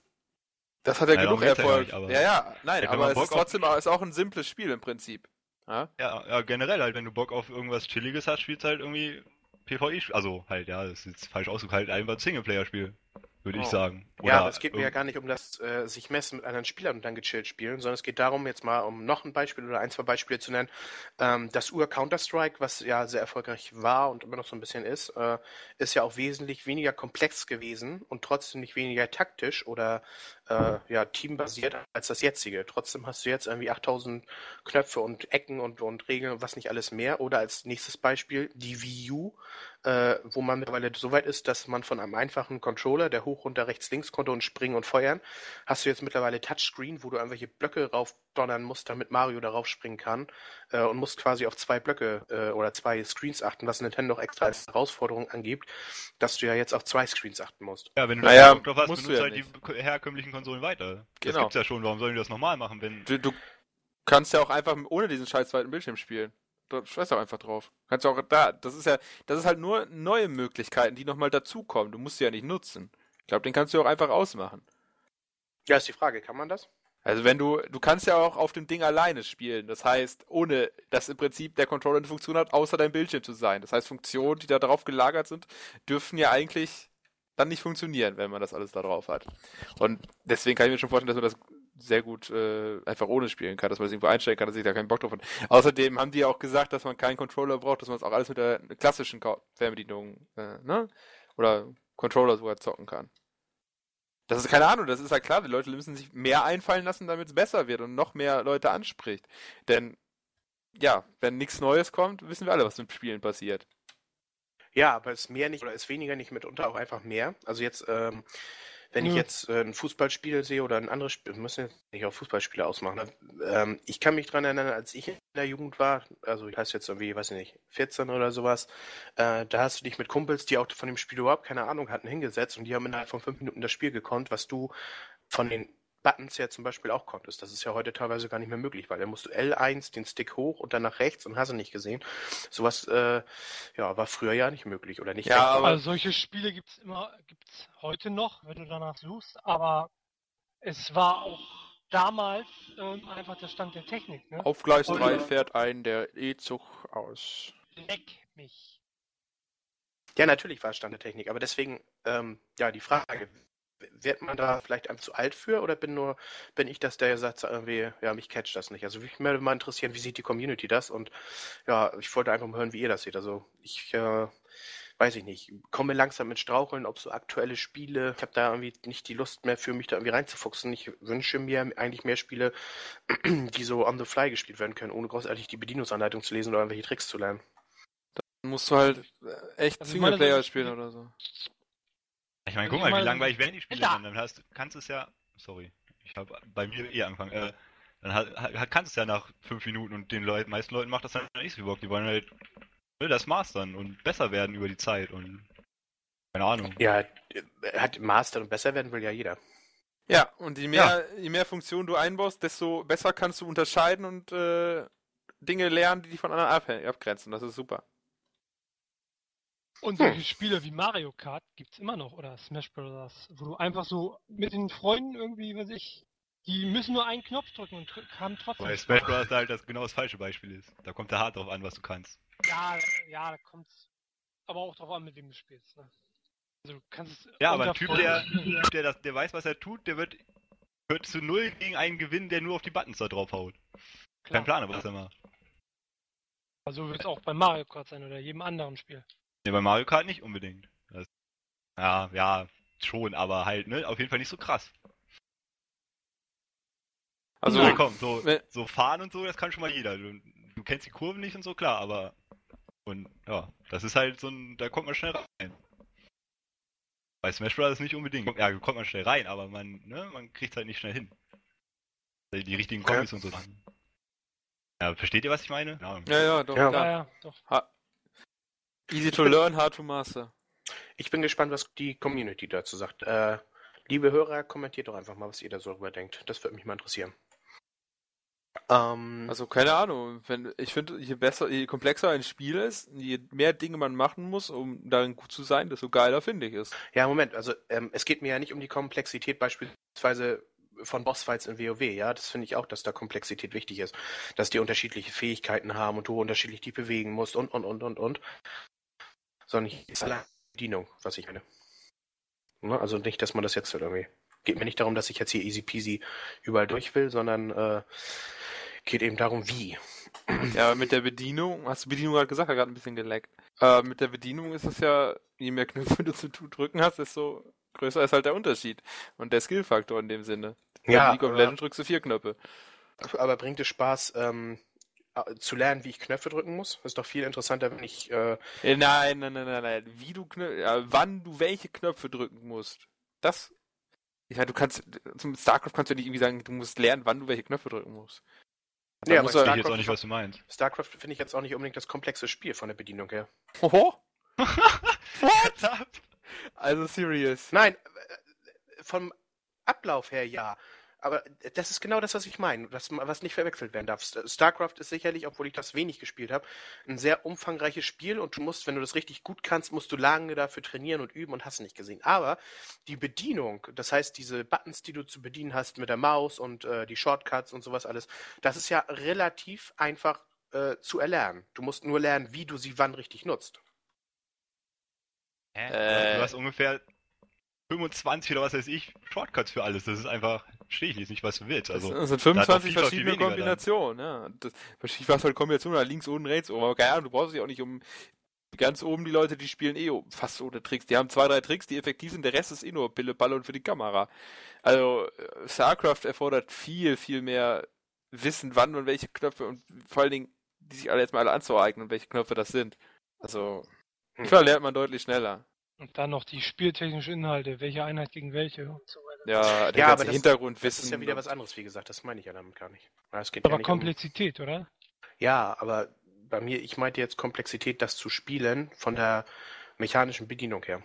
das hat ja Ja, genug Erfolg. nicht, ja, ja, nein, aber es ist auf- trotzdem auch, ist auch ein simples Spiel im Prinzip. Ja? Ja, ja, generell halt, wenn du Bock auf irgendwas Chilliges hast, spielst halt irgendwie PvE, also halt, ja, das ist jetzt falsch ausgedrückt, halt einfach ein Singleplayer-Spiel, würde ich Oh. sagen. Ja, Oder aber es geht mir ja gar nicht um das äh, sich messen mit anderen Spielern und dann gechillt spielen, sondern es geht darum, jetzt mal um noch ein Beispiel oder ein, zwei Beispiele zu nennen. Ähm, das Ur-Counter-Strike, was ja sehr erfolgreich war und immer noch so ein bisschen ist, äh, ist ja auch wesentlich weniger komplex gewesen und trotzdem nicht weniger taktisch oder äh, ja, teambasiert als das jetzige. Trotzdem hast du jetzt irgendwie 8000 Knöpfe und Ecken und, und Regeln und was nicht alles mehr. Oder als nächstes Beispiel die Wii U, äh, wo man mittlerweile so weit ist, dass man von einem einfachen Controller, der hoch, runter, rechts, links konnte und springen und feuern, hast du jetzt mittlerweile Touchscreen, wo du irgendwelche Blöcke raufdonnern musst, damit Mario darauf springen kann äh, und musst quasi auf zwei Blöcke äh, oder zwei Screens achten, was Nintendo auch extra als Herausforderung angibt, dass du ja jetzt auf zwei Screens achten musst. Ja, wenn du Naja, drauf hast, musst du benutzt ja halt die herkömmlichen Konsolen weiter. Das Genau. gibt's ja schon, warum sollen die das nochmal machen, wenn. Du, du kannst ja auch einfach ohne diesen scheiß zweiten Bildschirm spielen. Du scheiß auch einfach drauf. Kannst ja auch da, das ist ja, das ist halt nur neue Möglichkeiten, die nochmal dazukommen. Du musst sie ja nicht nutzen. Ich glaube, den kannst du auch einfach ausmachen. Ja, ist die Frage, kann man das? Also wenn du, du kannst ja auch auf dem Ding alleine spielen. Das heißt, ohne dass im Prinzip der Controller eine Funktion hat, außer dein Bildschirm zu sein. Das heißt, Funktionen, die da drauf gelagert sind, dürfen ja eigentlich dann nicht funktionieren, wenn man das alles da drauf hat. Und deswegen kann ich mir schon vorstellen, dass man das sehr gut äh, einfach ohne spielen kann, dass man das irgendwo einstellen kann, dass ich da keinen Bock drauf hat. Außerdem haben die ja auch gesagt, dass man keinen Controller braucht, dass man es auch alles mit der klassischen Fernbedienung, äh, ne? Oder Controller sogar zocken kann. Das ist keine Ahnung, das ist ja klar, die Leute müssen sich mehr einfallen lassen, damit es besser wird und noch mehr Leute anspricht. Denn, ja, wenn nichts Neues kommt, wissen wir alle, was mit Spielen passiert. Ja, aber ist mehr nicht oder ist weniger nicht mitunter auch einfach mehr. Also jetzt, ähm, wenn ich Nö. jetzt äh, ein Fußballspiel sehe oder ein anderes Spiel, müssen jetzt nicht auf Fußballspiele ausmachen. ne? Ähm, ich kann mich dran erinnern, als ich in der Jugend war, also ich heiße jetzt irgendwie, weiß ich nicht, 14 oder sowas, äh, da hast du dich mit Kumpels, die auch von dem Spiel überhaupt keine Ahnung hatten, hingesetzt und die haben innerhalb von fünf Minuten das Spiel gekonnt, was du von den Buttons ja zum Beispiel auch konntest. Das ist ja heute teilweise gar nicht mehr möglich, weil da musst du L1, den Stick hoch und dann nach rechts und hast du nicht gesehen. Sowas äh, ja, war früher ja nicht möglich oder nicht Ja, denkbar. aber- Also solche Spiele gibt's immer, gibt's heute noch, wenn du danach suchst, aber es war auch damals ähm, einfach der Stand der Technik, ne? Auf Gleis Und- 3 fährt ein der E-Zug aus. Leck mich. Ja, natürlich war es Stand der Technik, aber deswegen, ähm, ja, die Frage, wird man da vielleicht einem zu alt für oder bin nur, bin ich das, der sagt, irgendwie, ja, mich catcht das nicht. Also mich würde mal interessieren, wie sieht die Community das und ja, ich wollte einfach mal hören, wie ihr das seht. Also ich, äh, weiß ich nicht, komme langsam mit Straucheln, ob so aktuelle Spiele, ich habe da irgendwie nicht die Lust mehr für mich da irgendwie reinzufuchsen. Ich wünsche mir eigentlich mehr Spiele, die so on the fly gespielt werden können, ohne großartig die Bedienungsanleitung zu lesen oder irgendwelche Tricks zu lernen. Dann musst du halt äh, echt Also meine, Singleplayer so- spielen oder so. Ich meine, guck mal, wie langweilig werden die Spiele da. dann? Dann hast, kannst du es ja. Sorry, ich habe bei mir eh angefangen. Äh, dann ha- ha- kannst du es ja nach fünf Minuten und den Leuten, meisten Leuten macht das dann nicht so viel Bock. Die wollen halt will das mastern und besser werden über die Zeit und keine Ahnung. Ja, hat Master und besser werden will ja jeder. Ja, und je mehr, je mehr Funktionen du einbaust, desto besser kannst du unterscheiden und äh, Dinge lernen, die dich von anderen abgrenzen. Das ist super. Und solche Spiele wie Mario Kart gibt's immer noch oder Smash Bros., wo du einfach so mit den Freunden irgendwie, weiß ich, die müssen nur einen Knopf drücken und haben trotzdem. Weil Smash Bros. halt das genau das falsche Beispiel ist. Da kommt der hart drauf an, was du kannst. Ja, ja, da kommt's aber auch drauf an, mit wem du spielst. Ne? Also du kannst Ja, aber ein Typ, der. Typ, der, das, der weiß, was er tut, der wird, wird zu null gegen einen gewinnen, der nur auf die Buttons da drauf haut. Kein Klar. Plan, was er macht. Also wird es auch bei Mario Kart sein oder jedem anderen Spiel. Ne, bei Mario Kart nicht unbedingt. Das, ja, ja, schon, aber halt, ne, auf jeden Fall nicht so krass. Also, Also, komm, so, so fahren und so, das kann schon mal jeder. Du, du kennst die Kurven nicht und so, klar, aber. Und ja, das ist halt so ein. Da kommt man schnell rein. Bei Smash Bros. nicht unbedingt. Ja, kommt man schnell rein, aber man, ne, man kriegt halt nicht schnell hin. Die richtigen Ja. Kombis und so. Ja, versteht ihr, was ich meine? Ja. ja, ja, doch, Ja. Ja, klar. ja, doch. Ha Easy to learn, hard to master. Ich bin gespannt, was die Community dazu sagt. Äh, liebe Hörer, kommentiert doch einfach mal, was ihr da so drüber denkt. Das würde mich mal interessieren. Ähm, Also keine Ahnung. Wenn, ich finde, je besser, je komplexer ein Spiel ist, je mehr Dinge man machen muss, um darin gut zu sein, desto geiler finde ich es. ja, Moment, also ähm, es geht mir ja nicht um die Komplexität beispielsweise von Bossfights in WoW, ja, das finde ich auch, dass da Komplexität wichtig ist, dass die unterschiedliche Fähigkeiten haben und du unterschiedlich die bewegen musst und, und, und, und, und. Sondern ich ist allein die Bedienung, was ich meine. Ne? Also nicht, dass man das jetzt irgendwie, geht mir nicht darum, dass ich jetzt hier easy peasy überall durch will, sondern äh, geht eben darum, wie. Ja, mit der Bedienung, hast du Bedienung gerade gesagt, hat gerade ein bisschen geleckt. Äh, mit der Bedienung ist es ja, je mehr Knöpfe du zu drücken hast, desto größer ist halt der Unterschied. Und der Skillfaktor in dem Sinne. Bei Ja, League of aber- Legends drückst du vier Knöpfe. Aber bringt es Spaß, ähm, äh, zu lernen, wie ich Knöpfe drücken muss. Das ist doch viel interessanter, wenn ich. Äh, Äh, Nein, nein, nein, nein, nein. Wie du Knö ja, wann du welche Knöpfe drücken musst. Das. Ja, du kannst. Zum StarCraft kannst du nicht irgendwie sagen, du musst lernen, wann du welche Knöpfe drücken musst. Nee, Da aber muss Ich Starcraft jetzt auch nicht, was du meinst. StarCraft finde ich jetzt auch nicht unbedingt das komplexe Spiel von der Bedienung her. Oho. What? Also serious. Nein, äh, vom Ablauf her ja. Aber das ist genau das, was ich meine, was, was nicht verwechselt werden darf. StarCraft ist sicherlich, obwohl ich das wenig gespielt habe, ein sehr umfangreiches Spiel und du musst, wenn du das richtig gut kannst, musst du lange dafür trainieren und üben und hast nicht gesehen. Aber die Bedienung, das heißt diese Buttons, die du zu bedienen hast mit der Maus und äh, die Shortcuts und sowas alles, das ist ja relativ einfach äh, zu erlernen. Du musst nur lernen, wie du sie wann richtig nutzt. Hä? Äh. Du hast ungefähr 25 oder was weiß ich Shortcuts für alles. Das ist einfach, verstehe ich nicht, nicht, was du willst. Also, das sind da hat doch 25 FIFA viel verschiedene weniger dann. Kombinationen, ja. Das, FIFA ist halt Kombination oder links, unten, rechts, oben. Aber keine Ahnung, du brauchst dich auch nicht um ganz oben die Leute, die spielen eh fast ohne Tricks. Die haben zwei, drei Tricks, die effektiv sind. Der Rest ist eh nur Pille, Balle und für die Kamera. Also, äh, StarCraft erfordert viel, viel mehr Wissen, wann und welche Knöpfe und vor allen Dingen, die sich alle jetzt mal alle anzueignen und welche Knöpfe das sind. Also, Hm. FIFA lernt man deutlich schneller. Und dann noch die spieltechnischen Inhalte, welche Einheit gegen welche und so weiter. Ja, der Ja, ganze aber das- Hintergrundwissen. Das ist ja wieder was anderes, wie gesagt, das meine ich ja damit gar nicht. Es geht ja Aber nicht um, Komplexität, oder? Ja, aber bei mir, ich meinte jetzt Komplexität, das zu spielen von der mechanischen Bedienung her.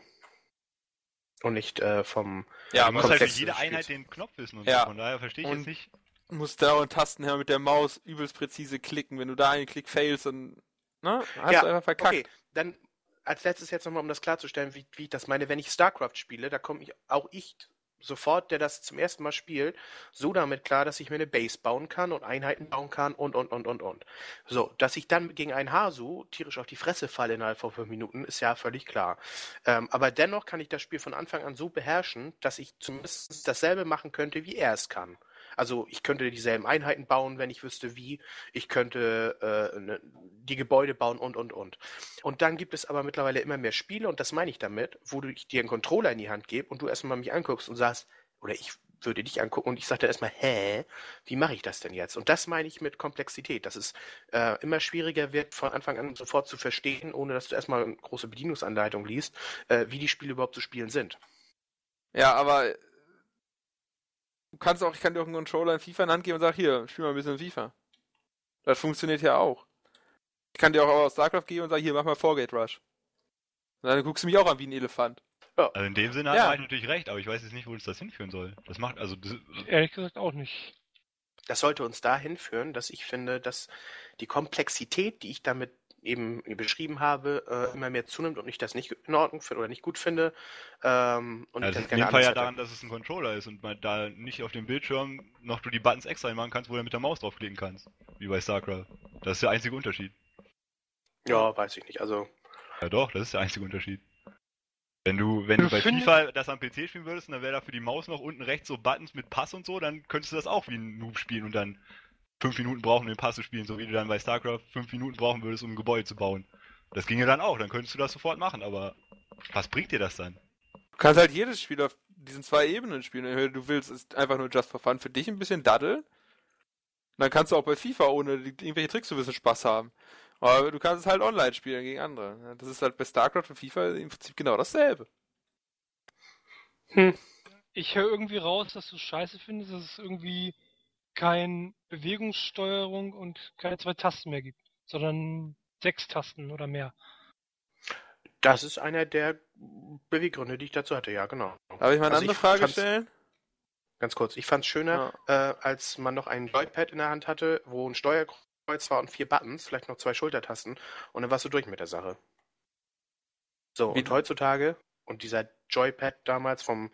Und nicht äh, vom. Ja, du musst aber halt für jede Einheit den Knopf wissen und Ja. so. Von daher verstehe ich Und- jetzt nicht. musst da und Tasten her mit der Maus übelst präzise klicken. Wenn du da einen Klick failst, dann ne, hast Ja, du einfach verkackt. Okay, dann als letztes jetzt nochmal, um das klarzustellen, wie, wie ich das meine, wenn ich StarCraft spiele, da komme ich auch ich sofort, der das zum ersten Mal spielt, so damit klar, dass ich mir eine Base bauen kann und Einheiten bauen kann und, und, und, und, und. So, dass ich dann gegen einen Hasu tierisch auf die Fresse falle innerhalb von fünf Minuten, ist ja völlig klar. Ähm, aber dennoch kann ich das Spiel von Anfang an so beherrschen, dass ich zumindest dasselbe machen könnte, wie er es kann. Also ich könnte dieselben Einheiten bauen, wenn ich wüsste wie. Ich könnte äh, ne, die Gebäude bauen und, und, und. Und dann gibt es aber mittlerweile immer mehr Spiele, und das meine ich damit, wo du ich dir einen Controller in die Hand gebe und du erstmal mich anguckst und sagst, oder ich würde dich angucken und ich dann erstmal, hä, wie mache ich das denn jetzt? Und das meine ich mit Komplexität, dass es äh, immer schwieriger wird, von Anfang an sofort zu verstehen, ohne dass du erstmal eine große Bedienungsanleitung liest, äh, wie die Spiele überhaupt zu spielen sind. Ja, aber du kannst auch, ich kann dir auch einen Controller in FIFA in die Hand geben und sag, hier, spiel mal ein bisschen FIFA. Das funktioniert ja auch. Ich kann dir auch aus StarCraft geben und sagen, hier, mach mal Foregate Rush. Und dann guckst du mich auch an wie ein Elefant. Also in dem Sinne Ja. hat ich natürlich recht, aber ich weiß jetzt nicht, wo uns das hinführen soll. Das macht, also, das, Ehrlich gesagt auch nicht. Das sollte uns dahin führen, dass ich finde, dass die Komplexität, die ich damit eben beschrieben habe, äh, immer mehr zunimmt und ich das nicht in Ordnung finde oder nicht gut finde. Ähm, und ich also das in dem Fall anders ja daran, dass es ein Controller ist und man da nicht auf dem Bildschirm noch du die Buttons extra machen kannst, wo du mit der Maus draufklicken kannst. Wie bei StarCraft. Das ist der einzige Unterschied. Ja, weiß ich nicht. Also, Ja doch, das ist der einzige Unterschied. Wenn du, wenn du bei FIFA das am PC spielen würdest und dann wäre da für die Maus noch unten rechts so Buttons mit Pass und so, dann könntest du das auch wie ein Noob spielen und dann fünf Minuten brauchen, um den Pass zu spielen, so wie du dann bei StarCraft fünf Minuten brauchen würdest, um ein Gebäude zu bauen. Das ginge dann auch, dann könntest du das sofort machen, aber was bringt dir das dann? Du kannst halt jedes Spiel auf diesen zwei Ebenen spielen. Du willst es einfach nur just for fun für dich ein bisschen daddeln. Dann kannst du auch bei FIFA ohne irgendwelche Tricks zu wissen Spaß haben. Aber du kannst es halt online spielen gegen andere. Das ist halt bei StarCraft und FIFA im Prinzip genau dasselbe. Ich höre irgendwie raus, dass du es scheiße findest, dass es irgendwie kein Bewegungssteuerung und keine zwei Tasten mehr gibt, sondern sechs Tasten oder mehr. das ist einer der Beweggründe, die ich dazu hatte, ja, genau. Darf ich mal eine Also andere Frage stellen? Ganz kurz, ich fand es schöner, äh, als man noch ein Joypad in der Hand hatte, wo ein Steuerkreuz war und vier Buttons, vielleicht noch zwei Schultertasten, und dann warst du durch mit der Sache. So, Wie- und heutzutage, und dieser Joypad damals vom,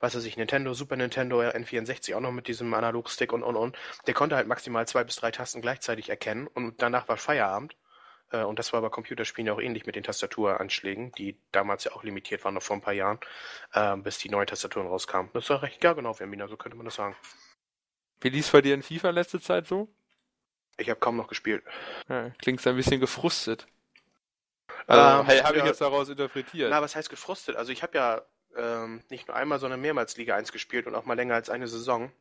was weiß ich, Nintendo, Super Nintendo, N64 auch noch mit diesem Analogstick und und und, der konnte halt maximal zwei bis drei Tasten gleichzeitig erkennen und danach war Feierabend. Äh, Und das war bei Computerspielen ja auch ähnlich mit den Tastaturanschlägen, die damals ja auch limitiert waren, noch vor ein paar Jahren, ähm, bis die neuen Tastaturen rauskamen. Das war recht, ja genau, Vermina, so könnte man das sagen. Wie lief bei dir in FIFA in letzter Zeit so? Ich habe kaum noch gespielt. Ja, klingst ein bisschen gefrustet. Also, Ähm, hey, habe ich ja. jetzt daraus interpretiert. Na, was heißt gefrustet? Also ich habe ja ähm, nicht nur einmal, sondern mehrmals Liga 1 gespielt und auch mal länger als eine Saison.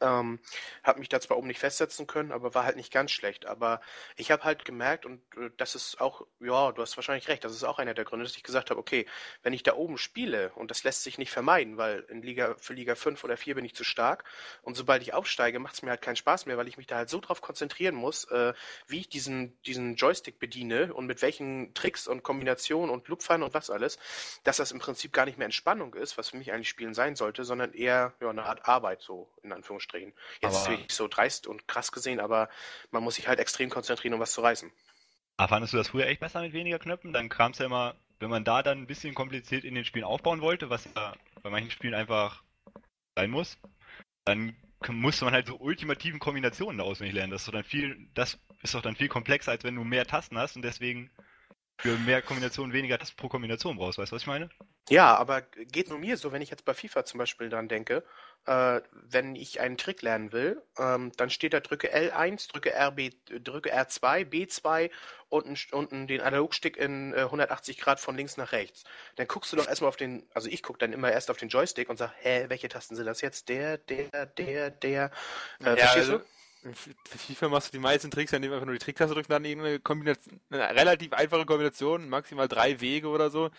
Ähm, habe mich da zwar oben nicht festsetzen können, aber war halt nicht ganz schlecht. Aber ich habe halt gemerkt, und äh, das ist auch, ja, du hast wahrscheinlich recht, das ist auch einer der Gründe, dass ich gesagt habe, okay, wenn ich da oben spiele, und das lässt sich nicht vermeiden, weil in Liga, für Liga 5 oder 4 bin ich zu stark, und sobald ich aufsteige, macht es mir halt keinen Spaß mehr, weil ich mich da halt so drauf konzentrieren muss, äh, wie ich diesen, diesen Joystick bediene und mit welchen Tricks und Kombinationen und Lupfern und was alles, dass das im Prinzip gar nicht mehr Entspannung ist, was für mich eigentlich Spielen sein sollte, sondern eher ja, eine Art Arbeit, so in Anführungsstrichen. Jetzt Aber- ist es wirklich so dreist und krass gesehen, aber man muss sich halt extrem konzentrieren, um was zu reißen. Aber fandest du das früher echt besser mit weniger Knöpfen? Dann kam es ja immer, wenn man da dann ein bisschen kompliziert in den Spielen aufbauen wollte, was ja bei manchen Spielen einfach sein muss, dann musste man halt so ultimativen Kombinationen auswendig lernen. Das ist dann viel, das ist doch dann viel komplexer, als wenn du mehr Tasten hast und deswegen für mehr Kombinationen weniger Tasten pro Kombination brauchst. Weißt du, was ich meine? Ja, aber geht nur mir so, wenn ich jetzt bei FIFA zum Beispiel dran denke, äh, wenn ich einen Trick lernen will, ähm, dann steht da drücke L1, drücke RB, drücke R2, B2 und, unten den Analogstick in äh, 180 Grad von links nach rechts. Dann guckst du doch erstmal auf den, also ich gucke dann immer erst auf den Joystick und sag, hä, welche Tasten sind das jetzt? Der, der, der, der. Äh, verstehst du? In FIFA machst du die meisten Tricks, indem du einfach nur die Tricktaste drückst, dann irgendeine Kombination, eine relativ einfache Kombination, maximal drei Wege oder so,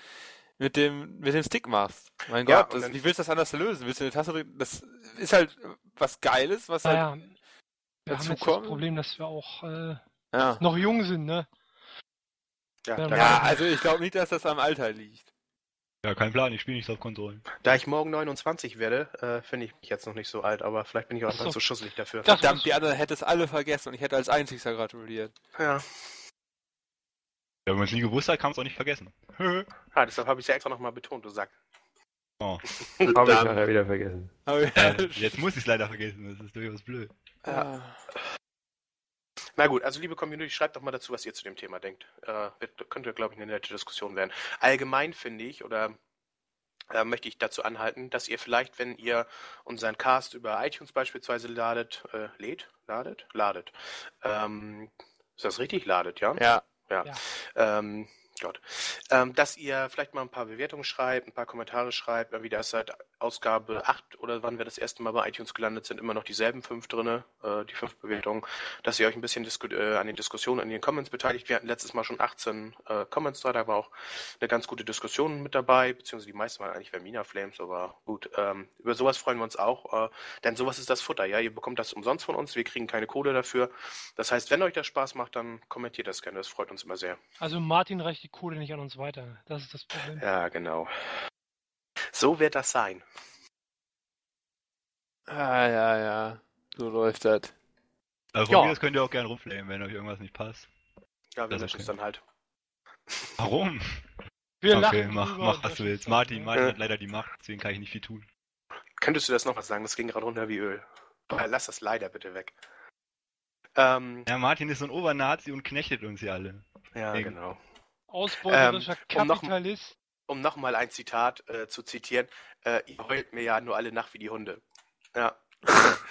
mit dem, mit dem Stick machst. Mein Ja, Gott, das, dann- wie willst du das anders lösen? Willst du eine Taste drücken? Das ist halt was Geiles, was halt, Naja, wir dazu haben jetzt kommen? das Problem, dass wir auch äh, ja. noch jung sind, ne? Ja, Ja, Ja, also ich glaube nicht, dass das am Alter liegt. Ja, kein Plan, ich spiele nicht auf Konsolen. da ich morgen 29 werde, äh, finde ich mich jetzt noch nicht so alt, aber vielleicht bin ich auch Ach so. einfach zu schusselig dafür. Das- Verdammt, die anderen hätte es alle vergessen und ich hätte als einzigster gratuliert. Ja. Ja, wenn man es nie gewusst hat, kann man es auch nicht vergessen. Ah, deshalb habe ich es ja extra nochmal betont, du Sack. oh. Habe ich nachher wieder vergessen. Ja, jetzt muss ich es leider vergessen, das ist durchaus blöd. ja. Na gut, also liebe Community, schreibt doch mal dazu, was ihr zu dem Thema denkt. Äh, wird, könnte, glaube ich, eine nette Diskussion werden. Allgemein finde ich, oder äh, möchte ich dazu anhalten, dass ihr vielleicht, wenn ihr unseren Cast über iTunes beispielsweise ladet, äh, lädt, ladet, ladet. Ähm, ist das richtig? Ladet, ja? ja. Ähm, Gott. Ähm, dass ihr vielleicht mal ein paar Bewertungen schreibt, ein paar Kommentare schreibt, irgendwie da ist seit Ausgabe 8 oder wann wir das erste Mal bei iTunes gelandet sind, immer noch dieselben fünf drinne, äh, die fünf Bewertungen, dass ihr euch ein bisschen äh, an den Diskussionen, an den Comments beteiligt. Wir hatten letztes Mal schon 18 äh, Comments da, da war auch eine ganz gute Diskussion mit dabei, beziehungsweise die meisten waren eigentlich Vermina Flames, aber gut, ähm, über sowas freuen wir uns auch, äh, denn sowas ist das Futter, ja, ihr bekommt das umsonst von uns, wir kriegen keine Kohle dafür. Das heißt, wenn euch das Spaß macht, dann kommentiert das gerne, das freut uns immer sehr. Also Martin reicht die Kohle nicht an uns weiter. Das ist das Problem. Ja, genau. So wird das sein. Ah, ja, ja. So läuft das. Also von Ja. mir aus könnt ihr auch gerne rumflamen, wenn euch irgendwas nicht passt. Ja, wir Das müssen es dann halt. Warum? Wir okay, lachen mach, drüber mach was du löschen willst. Martin, Martin Äh. hat leider die Macht, deswegen kann ich nicht viel tun. Könntest du das noch was sagen? Das ging gerade runter wie Öl. Äh, Lass das leider bitte weg. Ähm, Ja, Martin ist so ein Obernazi und knechtet uns hier alle. ja, Deswegen. genau. Ausbeuterischer Ähm, um noch- Kapitalist. Um nochmal ein Zitat äh, zu zitieren, äh, ihr heult mir ja nur alle nach wie die Hunde. Ja.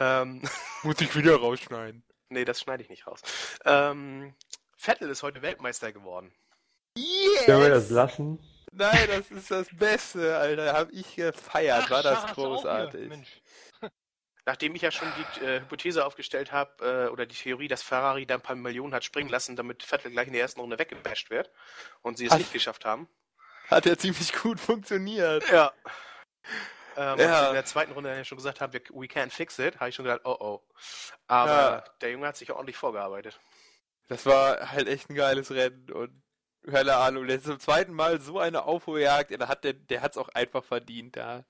ähm, Muss ich wieder rausschneiden. nee, das schneide ich nicht raus. Ähm, Vettel ist heute Weltmeister geworden. Können wir das lassen? Nein, das ist das Beste, Alter. Hab ich gefeiert. Ach, War das hier. großartig. Mensch. Nachdem ich ja schon die äh, Hypothese aufgestellt habe, äh, oder die Theorie, dass Ferrari da ein paar Millionen hat springen lassen, damit Vettel gleich in der ersten Runde weggebasht wird und sie es Ach. nicht geschafft haben. Hat ja ziemlich gut funktioniert. Ja. Ähm, Ja. In der zweiten Runde dann ja schon gesagt haben, wir, we can't fix it, habe ich schon gedacht, oh oh. Aber Ja. der Junge hat sich ja ordentlich vorgearbeitet. Das war halt echt ein geiles Rennen und keine Ahnung, der ist zum zweiten Mal so eine Aufholjagd, der hat der, der hat's auch einfach verdient, da.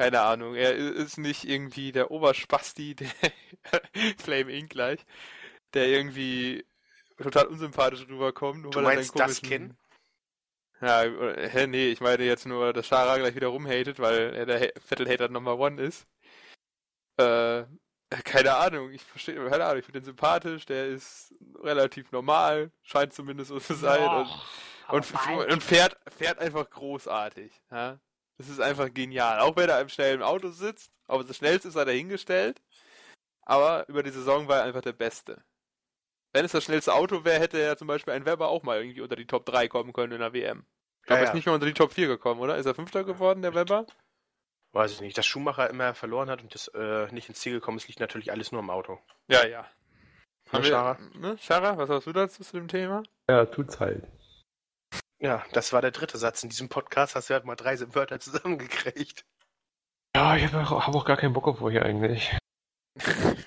Keine Ahnung, er ist nicht irgendwie der Oberspasti, der Flame Inc. gleich, der irgendwie total unsympathisch rüberkommt, nur Du weil er meinst seinen das komischen... Ja, äh, hä, nee, ich meine jetzt nur, dass Shara gleich wieder rumhatet, weil er der Ha- Vettel-Hater Number One ist. Äh, keine Ahnung, ich verstehe, keine Ahnung, ich finde den sympathisch, der ist relativ normal, scheint zumindest so zu sein und, aber und, bald. und fährt, fährt einfach großartig. Ja? Das ist einfach genial. Auch wenn er im schnellen Auto sitzt, aber das schnellste ist er dahingestellt, aber über die Saison war er einfach der Beste. Wenn es das schnellste Auto wäre, hätte er zum Beispiel ein Weber auch mal irgendwie unter die Top 3 kommen können in der WM. Ich glaube, Ja, er ist ja. nicht mal unter die Top 4 gekommen, oder? Ist er Fünfter geworden, der Weber? Weiß ich nicht. Dass Schumacher immer verloren hat und das äh, nicht ins Ziel gekommen ist, liegt natürlich alles nur am Auto. Ja, ja. Ne, Schara? ne, Schara, was hast du dazu zu dem Thema? Ja, tut's halt. Ja, das war der dritte Satz in diesem Podcast. Hast du halt mal drei Wörter zusammengekriegt. Ja, ich habe auch, hab auch gar keinen Bock auf euch eigentlich.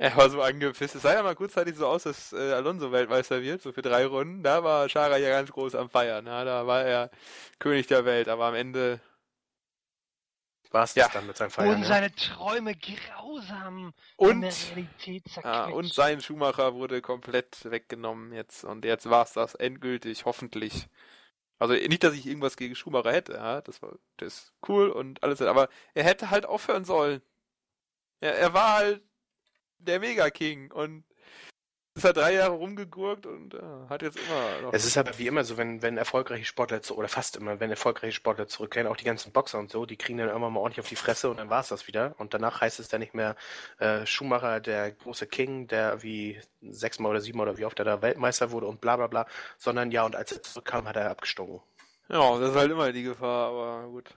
Er war so angepisst. Es sah ja mal kurzzeitig so aus, dass äh, Alonso Weltmeister wird, so für drei Runden. Da war Schara ja ganz groß am Feiern. Ja, da war er König der Welt, aber am Ende. War es Ja. das dann mit seinem Feiern? und ja? seine Träume grausam Und, der Realität ja, zerquetscht. und sein Schumacher wurde komplett weggenommen jetzt. Und jetzt war es das endgültig, hoffentlich. Also nicht, dass ich irgendwas gegen Schumacher hätte, ja, das war das ist cool und alles, aber er hätte halt aufhören sollen. Er, er war halt der Mega-King und ist halt drei Jahre rumgegurkt und ja, hat jetzt immer noch. Es ist aber wie immer so, wenn, wenn erfolgreiche Sportler, zu, oder fast immer, wenn erfolgreiche Sportler zurückkehren, auch die ganzen Boxer und so, die kriegen dann irgendwann mal ordentlich auf die Fresse und dann war es das wieder. Und danach heißt es dann nicht mehr äh, Schumacher, der große King, der wie sechsmal oder siebenmal oder wie oft er da Weltmeister wurde und bla bla bla, sondern ja, und als er zurückkam, hat er abgestunken. Ja, das ist halt immer die Gefahr, aber gut.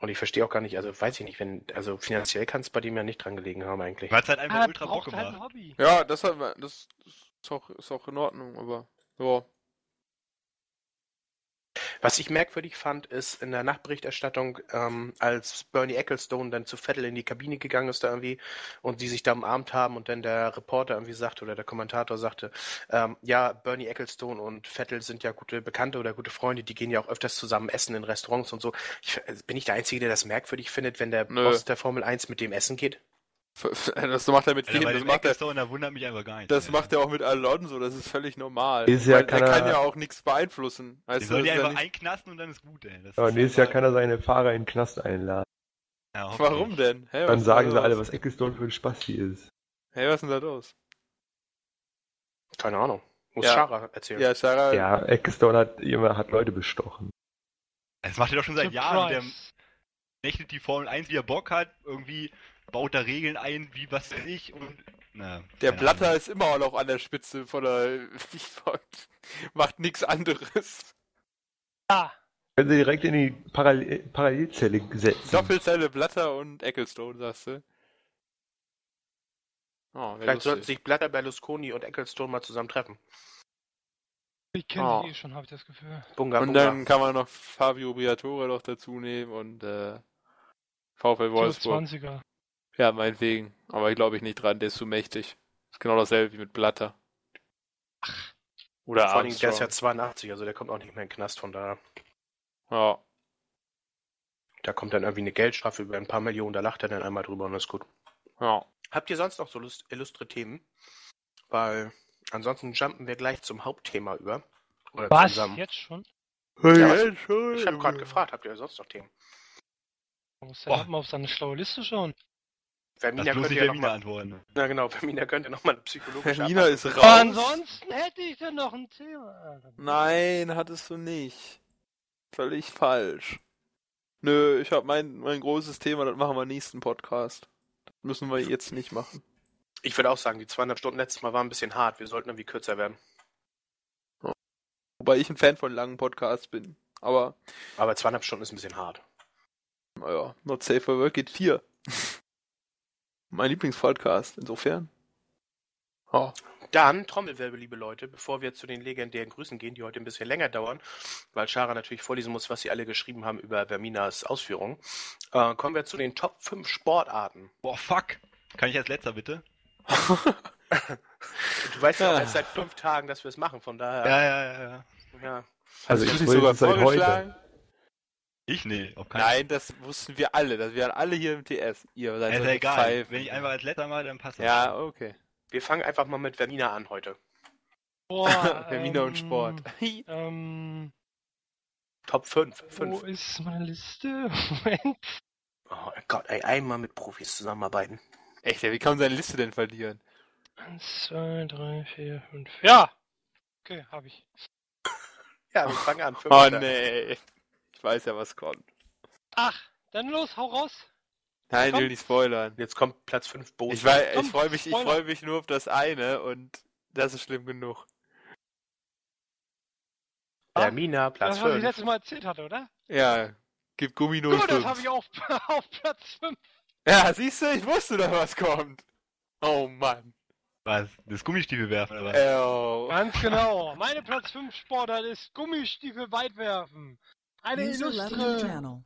Und ich verstehe auch gar nicht, also weiß ich nicht, wenn, also finanziell kann es bei dem ja nicht dran gelegen haben eigentlich. Weil es halt einfach Ah, ultra Bock halt gemacht. Hobby. Ja, das, hat, man- das ist, auch, ist auch in Ordnung, aber ja. Was ich merkwürdig fand, ist in der Nachberichterstattung, ähm, als Bernie Ecclestone dann zu Vettel in die Kabine gegangen ist da irgendwie und die sich da umarmt haben und dann der Reporter irgendwie sagte oder der Kommentator sagte, ähm, ja, Bernie Ecclestone und Vettel sind ja gute Bekannte oder gute Freunde, die gehen ja auch öfters zusammen essen in Restaurants und so. Ich, äh, bin ich der Einzige, der das merkwürdig findet, wenn der Nö. Boss der Formel 1 mit dem essen geht? Das macht er mit jedem, das macht er, da wundert mich einfach gar nicht. das Alter. macht er auch mit Alonso, das ist völlig normal. Jahr Weil kann er kann ja auch nichts beeinflussen. Du, soll die ist ja einfach nicht, einknasten und dann ist gut, ey. Das Aber ist nächstes Jahr kann er seine Fahrer in den Knast einladen. Ja, warum denn? Was Dann ist sagen sie alle, was Ecclestone für ein Spasti ist. Hey, was ist denn da los? Keine Ahnung. Muss Ja. Schara erzählen. Ja, Sarah, Ja, Ecclestone hat, immer, hat Leute bestochen. Das macht er doch schon seit Jahren. Der rechnet die Formel 1, wie er Bock hat. Irgendwie baut da Regeln ein, wie was weiß ich. Und, na, der Blatter Ahnung. ist immer noch an der Spitze von der, macht nichts anderes. Ah, Können sie direkt in die Parallel Parallelzelle setzen. Doppelzelle Blatter und Ecclestone, sagst du? Oh, Vielleicht sollten sich Blatter, Berlusconi und Ecclestone mal zusammen treffen. ich kenne Oh. die eh schon, habe ich das Gefühl. Bunga, Und bunga. dann kann man noch Fabio Briatore noch dazu nehmen und äh, VfL Plus Wolfsburg. 20er. Ja, meinetwegen. Aber ich glaube ich nicht dran, der ist zu mächtig. Ist genau dasselbe wie mit Blatter. Oder Vor allem, der ist ja Armstrong. 82, also der kommt auch nicht mehr in den Knast, von daher. Ja. Da kommt dann irgendwie eine Geldstrafe über ein paar Millionen, da lacht er dann einmal drüber und ist gut. Ja. Habt ihr sonst noch so lust illustre Themen? Weil ansonsten jumpen wir gleich zum Hauptthema über. Oder Was? zusammen. Jetzt schon? Ja, was? Ich habe gerade gefragt, habt ihr sonst noch Themen? Man muss ja mal auf seine schlaue Liste schauen. Das Vermina könnte ja der noch Mina mal, antworten. na genau, Vermina könnte noch mal eine psychologische Vermina ist Aber raus. ansonsten hätte ich denn noch ein Thema. Nein, hattest du nicht. Völlig falsch. Nö, ich habe mein, mein großes Thema, das machen wir nächsten Podcast. Das müssen wir jetzt nicht machen. Ich würde auch sagen, die zweieinhalb Stunden letztes Mal waren ein bisschen hart. Wir sollten irgendwie kürzer werden. Wobei ich ein Fan von langen Podcasts bin. Aber, Aber zweieinhalb Stunden ist ein bisschen hart. naja, Not Safe for Work geht 4. mein Lieblingspodcast, insofern. Oh. Dann Trommelwirbel, liebe Leute, bevor wir zu den legendären Grüßen gehen, die heute ein bisschen länger dauern, weil Schara natürlich vorlesen muss, was sie alle geschrieben haben über Verminas Ausführungen, äh, kommen wir zu den Top 5 Sportarten. Boah, fuck. Kann ich als letzter bitte? Du weißt ja auch Ah. erst seit fünf Tagen, dass wir es machen, von daher. Ja, ja, ja, ja. ja. Also du ich sogar seit vorgeschlagen? Ich? Nee, auf keinen Nein, das wussten wir alle. Das wären alle hier im TS. Ihr seid Ist ja egal. Pfeifen. Wenn ich einfach als letzter mal, dann passt das. Ja, okay. Wir fangen einfach mal mit Vermina an heute. Boah, Termine und ähm, Sport. Ähm, Top 5. wo 5. ist meine Liste? Moment. Oh Gott, ey, einmal mit Profis zusammenarbeiten. Echt, ja, wie kann man seine Liste denn verlieren? Eins, zwei, drei, vier, fünf. Ja! Okay, habe ich. Ja, wir fangen an. Fünf Oh nee. Ich weiß ja, was kommt. Ach, dann los, hau raus. Nein, ich will nicht spoilern. Jetzt kommt Platz 5 Boot. Ich, weiß, ich freue mich, ich freu mich nur auf das eine und das ist schlimm genug. Vermina, Platz das, was ich 5. letztes Mal erzählt hatte, oder? Ja, Gib Gummi Gut, das 05. habe ich auf, auf Platz 5. Ja, siehst du, ich wusste doch, was kommt. Oh Mann. Was? Das Gummistiefel werfen oder was? Ganz genau. Meine Platz 5 Sportart ist Gummistiefel weitwerfen. Eine User illustre... channel.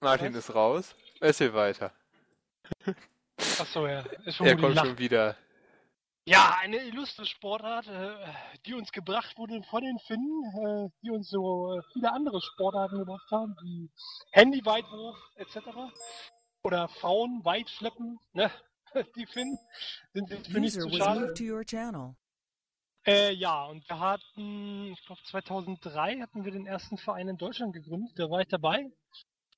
Martin Was? ist raus. Erzähl weiter. Achso, ja. Ist Er kommt Lach. schon wieder. Ja, eine illustre Sportart, äh, die uns gebracht wurde von den Finnen, äh, die uns so äh, viele andere Sportarten gebracht haben, wie Handyweitwurf etc. Oder Frauen weit schleppen, ne? Die Finnen sind sich für nicht User zu schade. Äh, ja, und wir hatten, ich glaube 2003 hatten wir den ersten Verein in Deutschland gegründet, da war ich dabei.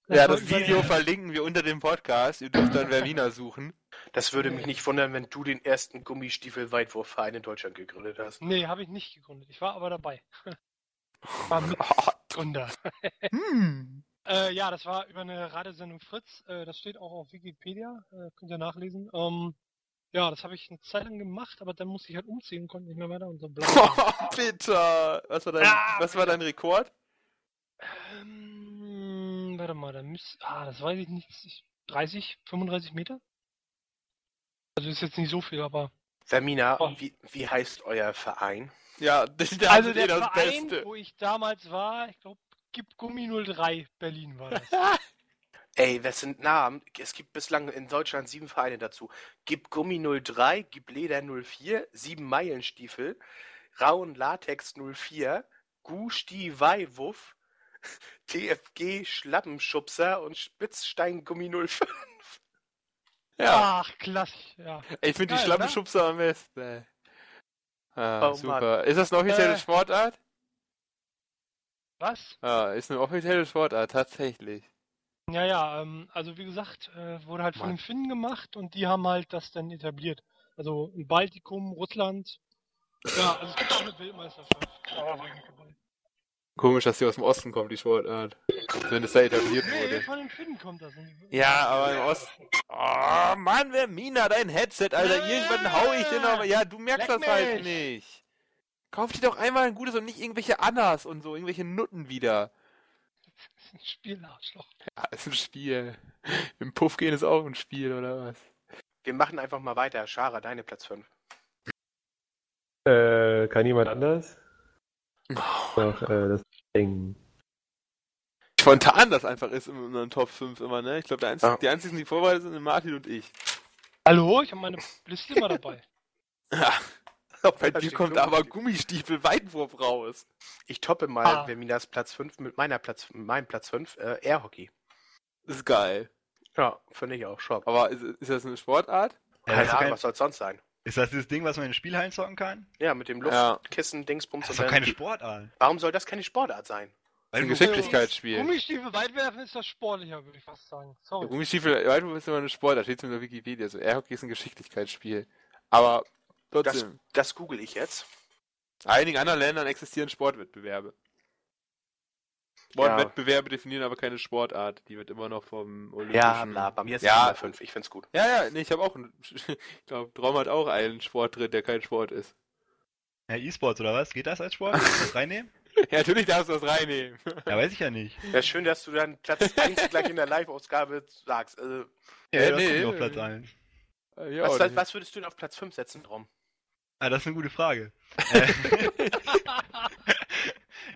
Ja, war das über Video eine- verlinken wir unter dem Podcast. Ihr dürft dann Vermina suchen. Das würde mich nicht wundern, wenn du den ersten Gummistiefel-Weitwurfverein in Deutschland gegründet hast. Nee, habe ich nicht gegründet. Ich war aber dabei. war Mitgründer. Hm. Äh, ja, das war über eine Radiosendung Fritz. Äh, das steht auch auf Wikipedia. Äh, könnt ihr nachlesen. Ähm, ja, das habe ich eine Zeit lang gemacht, aber dann musste ich halt umziehen, konnte nicht mehr weiter und so bla. bla. Bitter. Was war dein, Ah, was war dein Rekord? ähm, warte mal, da müsste. Ah, das weiß ich nicht. 30, 35 Meter? Also ist jetzt nicht so viel, aber. Vermina, Oh. wie, wie heißt euer Verein? Ja, das ist also eh der das Verein, Beste. wo ich damals war, ich glaube, Gib Gummi 03 Berlin war das. Ey, das sind Namen. Es gibt bislang in Deutschland sieben Vereine dazu. Gib Gummi 03, Gib Leder 04, Sieben Meilenstiefel, Rauen Latex 04, Gusti Weihwuff, TFG Schlappenschubser und Spitzstein Gummi 05. Ja, Ach, klasse. Ja. Ey, ich finde die geil, Schlappenschubser am besten. ey. Ah, Oh, super. Ist das eine offizielle Äh. Sportart? Was? Ah, ist eine offizielle Sportart, tatsächlich. Ja, ja, ähm, also wie gesagt, äh, wurde halt von Mann. den Finnen gemacht und die haben halt das dann etabliert. Also im Baltikum, Russland. Ja, also es gibt auch eine Weltmeisterschaft. Aber war ich nicht dabei. Komisch, dass die aus dem Osten kommt, die Sportart. Wenn es da etabliert Nee, wurde. von den Finnen kommt das. Ja, aber im Osten. Oh Mann, wer Mina, dein Headset, Alter. Irgendwann hau ich dir noch. Ja, du merkst Leck das halt mich. nicht. Kauf dir doch einmal ein gutes und nicht irgendwelche Annas und so, irgendwelche Nutten wieder. Das ist ein Spielarschloch. Ja, ist ein Spiel. Im Puff gehen ist auch ein Spiel, oder was? Wir machen einfach mal weiter. Schara, deine Platz 5. Äh, kann jemand anders? Noch, äh, das Ding. Spontan das einfach ist in unseren Top 5 immer, ne? Ich glaube, der einzige, Ja. die einzigen, die vorbereitet sind, sind Martin und ich. Hallo, ich habe meine Liste immer dabei. Ja, bei dir kommt aber Gummistiefel Weitwurf raus. Ich toppe mal Ah. Verminas Platz 5 mit meiner Platz, meinem Platz 5, äh, Airhockey. Ist geil. Ja, finde ich auch. Schock. Aber ist, ist das eine Sportart? Ja, Keine Ahnung, kein, was soll sonst sein? ist das dieses Ding, was man in Spielhallen zocken kann? Ja, mit dem Ja. Luftkissen, Dingsbums Das ist und doch keine Sportart. Warum soll das keine Sportart sein? Ist ein Geschicklichkeitsspiel. Gummistiefel weitwerfen ist das sportlicher, würde ich fast sagen. Sorry. Gummistiefel Weitwurf ist immer eine Sportart, steht in der Wikipedia. So Airhockey ist ein Geschicklichkeitsspiel. Aber trotzdem, das google ich jetzt. in einigen anderen Ländern existieren Sportwettbewerbe. Sportwettbewerbe definieren aber keine Sportart. Die wird immer noch vom Olympischen... Ja, bla, bei mir ist Ja. es 5. Ich find's gut. Ja, ja, nee, ich habe auch, einen, ich glaube, Traum hat auch einen Sport drin, der kein Sport ist. Ja, E-Sports oder was? Geht das als Sport? Das reinnehmen? Ja, natürlich darfst du das reinnehmen. Ja, weiß ich ja nicht. Ja, schön, dass du dann Platz 1 gleich in der Live-Ausgabe sagst. Also, Ja, Ja, das nee, kommt ja auf äh, Platz 1. ja, was, und- was, was würdest du denn auf Platz 5 setzen, Drum? Ah, das ist eine gute Frage. Äh,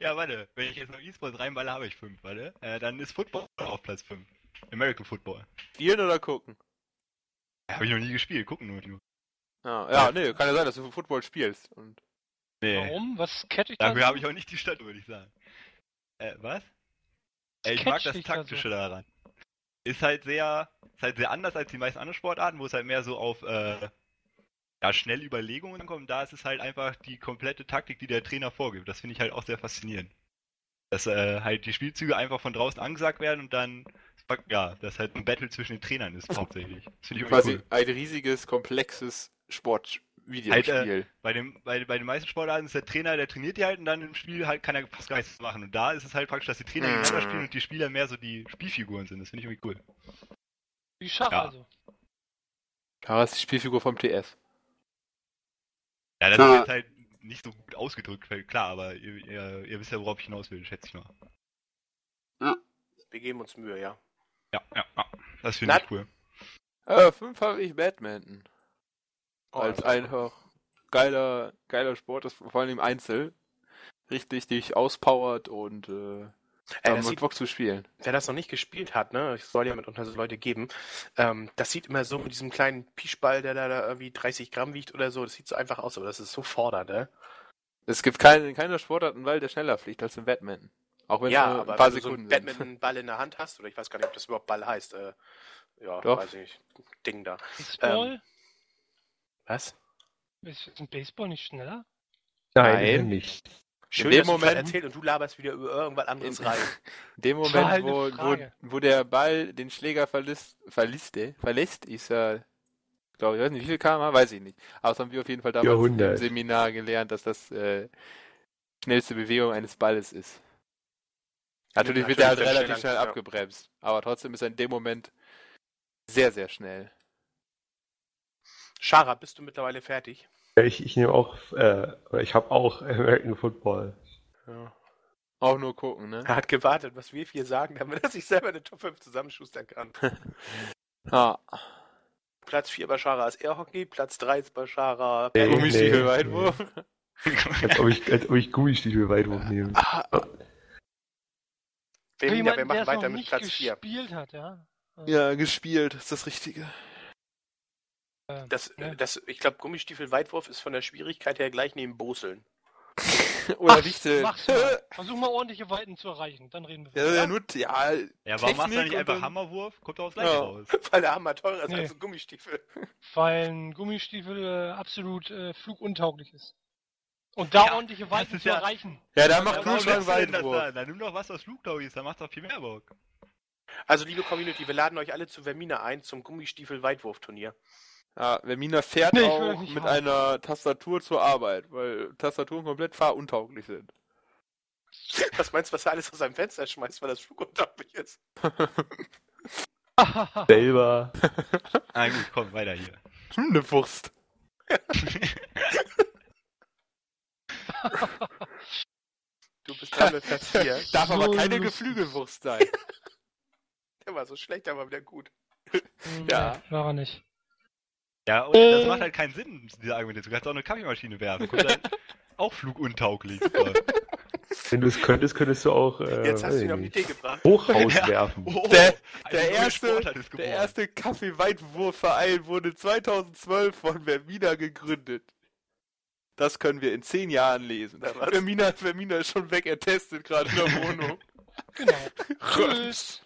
ja, warte. Wenn ich jetzt noch E-Sports reinballe, habe ich 5, warte. Äh, dann ist Football auf Platz 5. American Football. Spielen oder gucken? Habe ich noch nie gespielt, gucken nur. nur. Ja, ja, nee, kann ja sein, dass du Football spielst. Und Nee. Warum? Was catch ich da? Dafür habe ich auch nicht die Stadt, würde ich sagen. Äh, was? Äh, ich mag das dich da so? Taktische daran. Ist halt sehr, ist halt sehr anders als die meisten anderen Sportarten, wo es halt mehr so auf äh, ja, schnelle Überlegungen kommt. Da ist es halt einfach die komplette Taktik, die der Trainer vorgibt. Das finde ich halt auch sehr faszinierend. Dass äh, halt die Spielzüge einfach von draußen angesagt werden und dann, ja, das halt ein Battle zwischen den Trainern ist hauptsächlich. Das finde ich irgendwie quasi cool. ein riesiges, komplexes Sportvideospiel. Halt, äh, Bei, dem, bei, bei den meisten Sportarten ist der Trainer, der trainiert die halt und dann im Spiel halt kann er fast gar nichts machen. Und da ist es halt praktisch, dass die Trainer Mhm. gegeneinander spielen und die Spieler mehr so die Spielfiguren sind. Das finde ich irgendwie cool. Wie Schach Ja. also. Kara ist die Spielfigur vom TS. Ja, das ist jetzt halt nicht so gut ausgedrückt, weil klar, aber ihr, ihr, ihr wisst ja, worauf ich hinaus will, schätze ich mal. Ja, Wir geben uns Mühe, ja. Ja, ja, ja. Das finde ich cool. Äh, fünf habe ich Badminton. Oh, als einfach geiler, geiler Sport ist, vor allem im Einzel. Richtig dich auspowert und äh, Ey, da das macht sieht, Bock zu spielen. wer das noch nicht gespielt hat, ne, es soll ja mitunter so Leute geben, ähm, das sieht immer so mit diesem kleinen Pischball, der da, da irgendwie 30 Gramm wiegt oder so, das sieht so einfach aus, aber das ist so fordernd, ne? Es gibt keine, in keiner Sportart einen Ball, der schneller fliegt als im Badminton. Auch wenn Ja, nur aber ein paar wenn du so Sekunden einen. Badminton-Ball in der Hand hast, oder ich weiß gar nicht, ob das überhaupt Ball heißt, äh, ja, Doch. weiß ich nicht, Ding da. Baseball? Was? Ist ein Baseball nicht schneller? Nein, Nein. nicht. Schön, dem dass du Moment- erzählt und du laberst wieder über irgendwas anderes In- rein. In dem Moment, halt wo, wo, wo der Ball den Schläger verlässt, verlässt, äh, verlässt ist er, glaube ich, weiß nicht, wie viel km weiß ich nicht. Aber das haben wir auf jeden Fall damals 400. im Seminar gelernt, dass das äh, schnellste Bewegung eines Balles ist. Natürlich wird er halt relativ schnell, schnell ja. abgebremst, aber trotzdem ist er in dem Moment sehr, sehr schnell. Schara, bist du mittlerweile fertig? Ja, Ich, ich nehme auch, äh, oder ich habe auch American Football. Ja. Auch nur gucken, ne? Er hat gewartet, was wir vier sagen, damit er sich selber eine Top 5 zusammenschustern kann. Ah, Platz 4 bei Schara ist Airhockey, Platz 3 ist bei Schara Nee, Paddle. Gummistiefel nee, Weitwurf. Als ob ich, als ob ich Gummistiefel Weitwurf nehme. Ah, wir, ja, wir machen weiter mit Platz 4. gespielt hat, ja. Ja, gespielt, ist das Richtige. Äh, Das, Ja. das, ich glaube, Gummistiefel Weitwurf ist von der Schwierigkeit her gleich neben Boseln. Oder Mach's- Wichtel. Mach's mal. Versuch mal ordentliche Weiten zu erreichen, dann reden wir Ja, ja, nur, ja, Ja, warum machst du da nicht einfach dann- Hammerwurf? Kommt doch aufs Gleiche Ja. raus. Weil der Hammer teurer ist Nee. als ein Gummistiefel. Weil ein Gummistiefel äh, absolut äh, fluguntauglich ist. Und da Ja, ordentliche Weiten zu ja- erreichen. Ja, da macht du das Weitwurf. da? Dann nimm doch was, was flugtauglich ist, dann macht's doch viel mehr Bock. Also, liebe Community, wir laden euch alle zu Vermina ein zum Gummistiefel-Weitwurfturnier. Ja, Vermina fährt Nee, auch mit haben. einer Tastatur zur Arbeit, weil Tastaturen komplett fahruntauglich sind. Was meinst du, was er alles aus seinem Fenster schmeißt, weil das fluguntauglich ist? Selber. Ah gut, komm, weiter hier. Hm, ne Wurst. Du bist dran mit Platz 4. Darf aber keine. Geflügelwurst sein. Der war so schlecht, aber wieder gut. Ja. War er nicht. Ja, und Äh. das macht halt keinen Sinn, diese Argumentation. Du kannst auch eine Kaffeemaschine werfen. Dann auch fluguntauglich. Wenn du es könntest, könntest du auch äh, Jetzt hast weiß du ihn ich auf die nicht, Idee gebracht. Hochhaus Ja. werfen. Oh, Der- erste- Der Kaffee-Weitwurfverein wurde 2012 von Vermina gegründet. Das können wir in zehn Jahren lesen. Vermina, Vermina ist schon weg, er testet gerade in der Wohnung. Genau. Tschüss.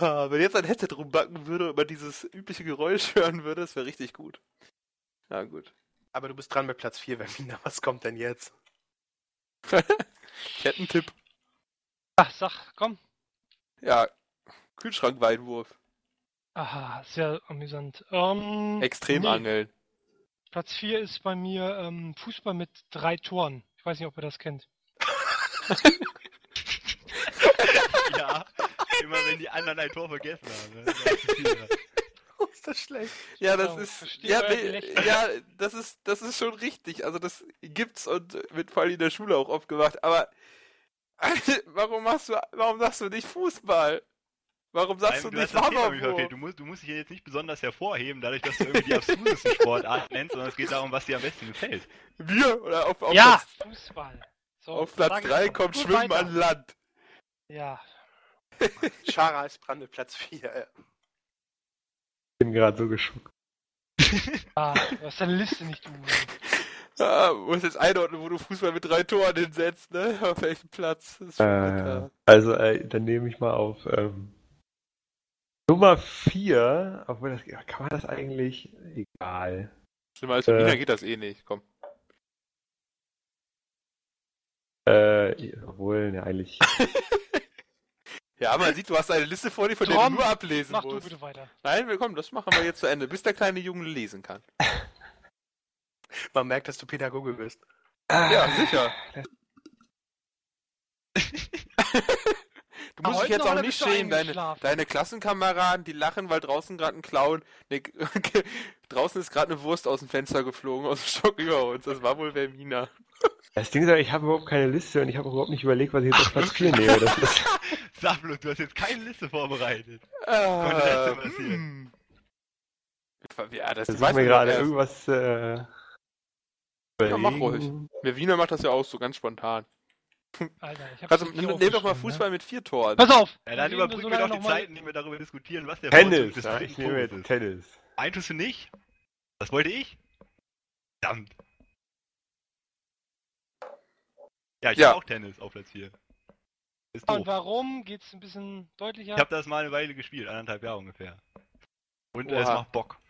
Wenn jetzt ein Headset rumbacken würde und man dieses übliche Geräusch hören würde, das wäre richtig gut. Na gut. Aber du bist dran mit Platz 4, Vermina. Was kommt denn jetzt? Ich hätte einen Tipp. Ach, sag, komm. Ja, Kühlschrankweitwurf. Aha, sehr amüsant. Ähm, Extrem nee. angeln. Platz 4 ist bei mir ähm, Fußball mit drei Toren. Ich weiß nicht, ob ihr das kennt. Immer wenn die anderen ein Tor vergessen haben. Ne? Oh, ist das schlecht. Ja, das Oh, ist ja, nee, ja, das ist das ist schon richtig. Also das gibt's und wird vor allem in der Schule auch oft gemacht. Aber warum machst du, warum sagst du nicht Fußball? Warum sagst Nein, du du nicht verfehlt. Du musst, du musst dich jetzt nicht besonders hervorheben, dadurch, dass du irgendwie die abstrusesten Sportart nennst, sondern es geht darum, was dir am besten gefällt. Wir oder auf, auf ja, Platz, Fußball. So, auf Platz sag ich 3 doch. kommt Schwimmen weiter. an Land. Ja, Schara ist mit Platz 4. Ich bin gerade so geschockt. ah, du hast deine Liste nicht, du. Ah, muss jetzt einordnen, wo du Fußball mit drei Toren hinsetzt, ne? Auf welchem Platz? Das ist schon Äh, also, äh, dann nehme ich mal auf ähm, Nummer 4. Obwohl das, kann man das eigentlich? Egal. Schlimmer als äh, Berliner geht das eh nicht. Komm. Äh, obwohl, ne, eigentlich. Ja, man sieht, du hast eine Liste vor dir, von der du nur ablesen Mach du musst. bitte weiter. Nein, willkommen, das machen wir jetzt zu Ende, bis der kleine Junge lesen kann. Man merkt, dass du Pädagoge bist. Ja, sicher. Du musst dich jetzt auch nicht du schämen. Deine, deine Klassenkameraden, die lachen, weil draußen gerade ein Clown. Ne, draußen ist gerade eine Wurst aus dem Fenster geflogen, aus dem Stock über uns. Das war wohl Vermina. Das Ding ist, ja, ich habe überhaupt keine Liste und ich habe überhaupt nicht überlegt, was ich jetzt auf Platz 4 nehme. Das ist, Sag bloß, du hast jetzt keine Liste vorbereitet. Äh, das denn passieren? hm. Ja, das Das ist mir gerade irgendwas. Äh, Ja, mach überlegen. Der Wiener macht das ja auch so ganz spontan. Alter, ich hab's Also, nimm nimm doch mal aufgeschrieben, Fußball mit vier Toren. Ne? Pass auf! Ja, dann überbrücken wir doch die noch mal- Zeit, indem wir darüber diskutieren, was der Tennis. Des Ja, ich nehme jetzt ist. Tennis. Einen tust du nicht? Das wollte ich? Verdammt. Ja, ich Ja. hab auch Tennis auf Platz 4. Ist Und doof. warum? Geht's ein bisschen deutlicher? Ich habe das mal eine Weile gespielt, anderthalb Jahre ungefähr. Und äh, es Oha. macht Bock.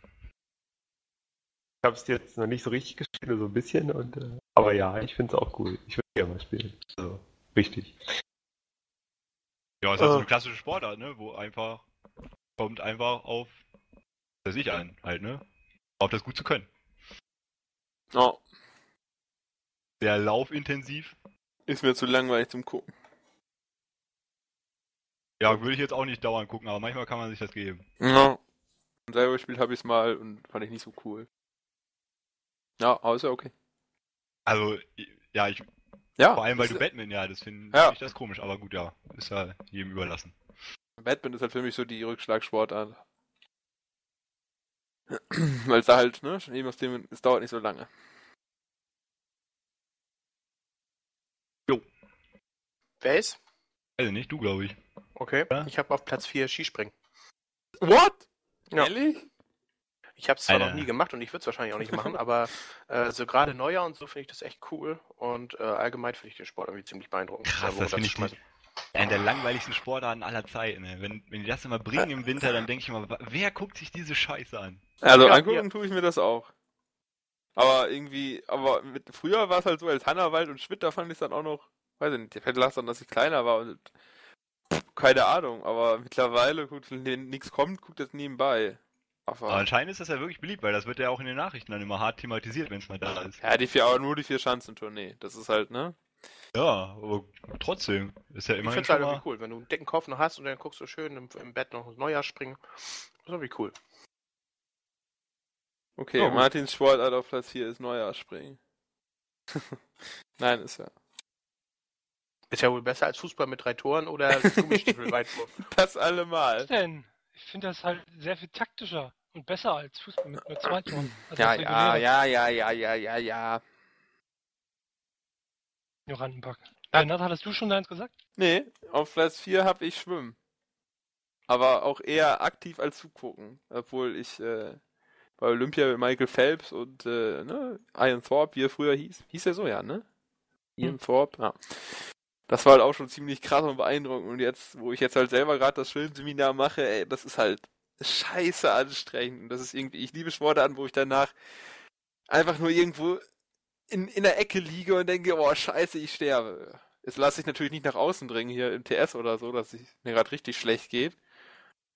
Ich habe es jetzt noch nicht so richtig gespielt, nur so ein bisschen. Und, äh, aber ja, ich finde es auch cool. Ich würde gerne mal spielen. Also, richtig. Ja, es ist halt so Äh. eine klassische Sportart, ne? Wo einfach kommt einfach auf für sich an, halt, ne? Auf das gut zu können. Oh, Sehr laufintensiv. Ist mir zu langweilig zum Gucken. Ja, würde ich jetzt auch nicht dauernd gucken, aber manchmal kann man sich das geben. Ja. Selber gespielt habe ich es mal und fand ich nicht so cool. Ja, aber ist ja okay. Also, ja, ich, Ja, vor allem weil du Batman, ja, das finde Ja. ich das komisch, aber gut, ja, ist ja jedem überlassen. Batman ist halt für mich so die Rückschlagsportart. Weil es da halt, ne, schon eben aus dem, es dauert nicht so lange. Wer ist? Weiß ich nicht, du glaube ich. Okay. Ja. Ich habe auf Platz 4 Skispringen. What? Ja. Ehrlich? Ich habe es zwar Alter. noch nie gemacht und ich würde es wahrscheinlich auch nicht machen, aber äh, so gerade Neujahr und so finde ich das echt cool und äh, allgemein finde ich den Sport irgendwie ziemlich beeindruckend. Krass, da das finde ich schmeißen. Einer der langweiligsten Sportarten aller Zeiten. Ne? Wenn, wenn die das immer bringen im Winter, dann denke ich immer, wer guckt sich diese Scheiße an? Also Ja, angucken ja. tue ich mir das auch. Aber irgendwie, aber mit, früher war es halt so, als Hannawald und Schmidt, da fand ich es dann auch noch, weiß ich nicht, vielleicht lag es daran, dass ich kleiner war und pff, keine Ahnung, aber mittlerweile, gut, wenn nichts kommt, guckt das nebenbei. Aber Aber, anscheinend ist das ja wirklich beliebt, weil das wird ja auch in den Nachrichten dann immer hart thematisiert, wenn es mal da ist. ja, die vier, aber nur die vier Schanzentournee. Das ist halt, ne? Ja, aber trotzdem ist ja Ich immerhin finde es halt irgendwie cool, wenn du einen dicken Kopf noch hast und dann guckst du schön im, im Bett noch Neujahr springen. Das ist irgendwie cool. Okay, gut. Martins Sportart auf Platz 4 ist Neujahrsspringen. Nein, ist ja. Ist ja wohl besser als Fußball mit drei Toren oder Gummistiefelweitwurf. Das allemal. Was denn? Ich finde das halt sehr viel taktischer und besser als Fußball mit nur zwei Toren. Also Ja, ja, ja, ja, ja, ja, ja, ja. Ignorantenpack. Bernhard, hattest du schon deins gesagt? Nee, auf Platz 4 habe ich Schwimmen. Aber auch eher aktiv als zugucken. Obwohl ich äh, bei Olympia mit Michael Phelps und äh, ne, Ian Thorpe, wie er früher hieß. Hieß er so, ja, ne? Ian Thorpe, ja. Das war halt auch schon ziemlich krass und beeindruckend. Und jetzt, wo ich jetzt halt selber gerade das Schwimmseminar mache, ey, das ist halt scheiße anstrengend. Und das ist irgendwie, ich liebe Sportarten, wo ich danach einfach nur irgendwo in, in der Ecke liege und denke, oh scheiße, ich sterbe. Das lasse ich natürlich nicht nach außen dringen hier im TS oder so, dass es mir gerade richtig schlecht geht.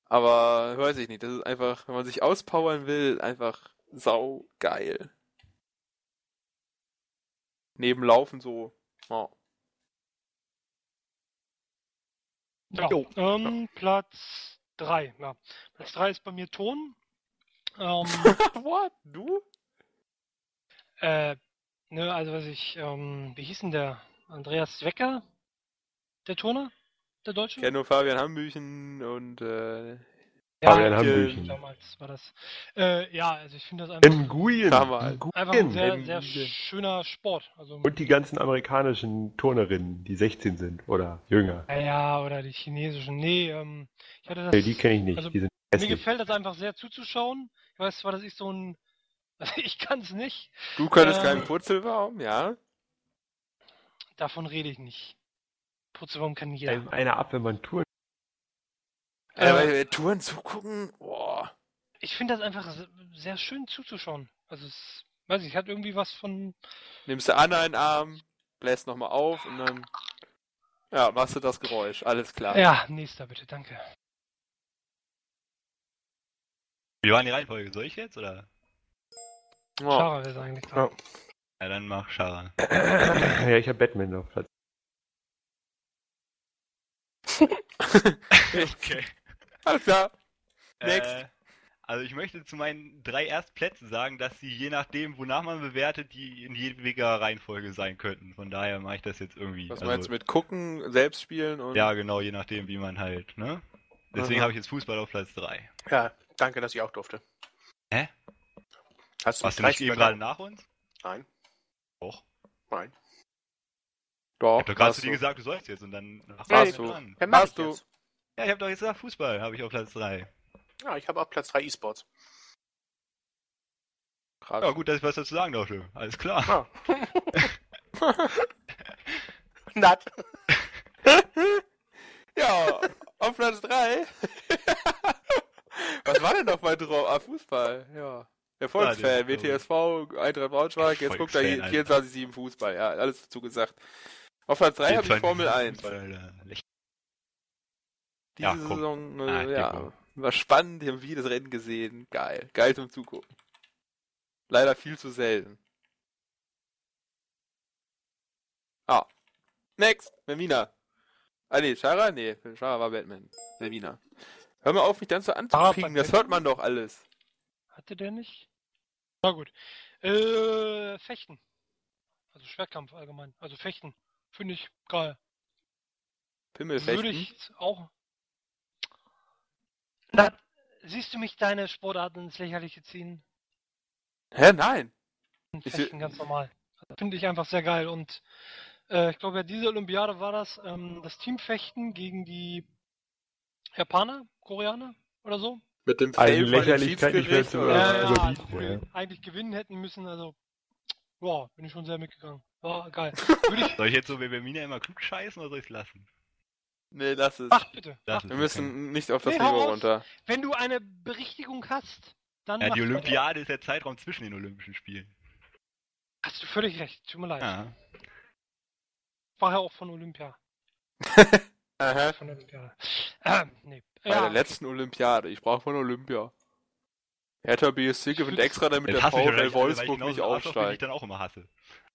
Aber weiß ich nicht, das ist einfach, wenn man sich auspowern will, einfach sau geil. Neben Laufen so. Oh. Ja. Ähm, Platz 3. Ja. Platz 3 ist bei mir Ton. Ähm, What? Du? äh, ne, also was ich, ähm, wie hieß denn der? Andreas Wecker? Der Turner? Der Deutsche? Ich kenne nur Fabian Hambüchen und äh, Fabian ja, Hambüchen. damals war das. Äh, ja, also ich finde das einfach, Nguyen. Sag mal. einfach ein sehr, sehr schöner Sport. Also, Und die ganzen amerikanischen Turnerinnen, die 16 sind oder jünger. ja, ja, oder die chinesischen. Nee, ähm, ich hatte das. Nee, die kenne ich nicht. also, die sind Mir hässlich. gefällt das einfach sehr zuzuschauen. Ich weiß zwar, dass ich so ein. Also ich kann es nicht. du könntest Ähm. keinen Purzelbaum, ja? Davon rede ich nicht. Purzelbaum kann jeder. Einer ab, wenn man Touren. Äh, äh, Touren zugucken, boah. ich finde das einfach se- sehr schön zuzuschauen. Also es, weiß ich, hat irgendwie was von. Nimmst du Anna in den Arm, bläst nochmal auf und dann ja, machst du das Geräusch, alles klar. Ja, nächster bitte, danke. Wie war die Reihenfolge? Soll ich jetzt, oder? Oh. Sarah wäre es eigentlich dran. Ja, dann mach Schara. ja, ich habe Batman auf Platz. Okay. Alles klar. Äh, Next. Also ich möchte zu meinen drei Erstplätzen sagen, dass sie je nachdem, wonach man bewertet, die in jeweiliger Reihenfolge sein könnten. Von daher mache ich das jetzt irgendwie. Was also, meinst du mit gucken, selbst spielen und. Ja, genau, je nachdem, wie man halt, ne? Deswegen habe ich jetzt Fußball auf Platz 3. Ja, danke, dass ich auch durfte. Hä? Hast du Warst du nicht eben gerade nach uns? Nein, Doch. nein. Doch, Ich hab doch gerade hast zu dir gesagt, du sollst jetzt und dann ach, Warst du. dran. Ja, mach Hast ich du. Ja, ich habe doch jetzt gesagt, Fußball habe ich auf Platz 3. Ja, ich habe auch Platz 3 E-Sports. Krass. Ja, gut, dass ich was dazu sagen durfte. Alles klar. Ah. Nat. Ja, auf Platz 3. Was war denn noch mein Traum? Ah, Fußball, ja. Erfolgsfan, WTSV, Eintracht Braunschweig, jetzt guckt er hier 24-7 Fußball, ja, alles dazu gesagt. Auf Platz 3 habe ich Formel 1. Fußball. Diese Ja, komm. Saison, Ah, äh, die ja, war spannend, die haben jedes Rennen gesehen, geil, geil zum Zugucken. Leider viel zu selten. Ah, next, Vermina. Ah nee, Shara? Nee, Shara war Batman. Vermina. Hör mal auf, mich dann so bei das hört man doch alles. Hatte der nicht? Na gut. Äh, Fechten. Also Schwertkampf allgemein. Also Fechten. Finde ich geil. Pimmelfechten. Würde ich auch. Na, siehst du mich deine Sportarten ins Lächerliche ziehen? Hä, nein. Fechten ganz normal. Finde ich einfach sehr geil. Und äh, ich glaube, ja, diese Olympiade war das, ähm, das Teamfechten gegen die Japaner, Koreaner oder so. Mit dem Eine Fail Lächerlichkeit, ich Schiedsgericht, werd's oder? Ja, ja, also ja, also, eigentlich gewinnen hätten müssen. Also, boah, bin ich schon sehr mitgegangen. War geil. Würde ich, Soll ich jetzt so wie bei Mina immer klug scheißen oder soll ich es lassen? Nee, lass es. mach bitte. Mach. Wir müssen nicht auf das Nee, Niveau runter. Wenn du eine Berichtigung hast, dann Ja, mach die. Olympiade ist der Zeitraum zwischen den Olympischen Spielen. Hast du völlig recht. Tut mir leid. Ja. War ja auch von Olympia. Aha. Von Olympiade. Ähm, nee. Bei Ja, der letzten Olympiade. Ich brauche von Olympia. Hertha BSC gewinnt extra, damit der ich VfL ich Wolfsburg nicht wie ich aufsteigt. dann auch immer hasse.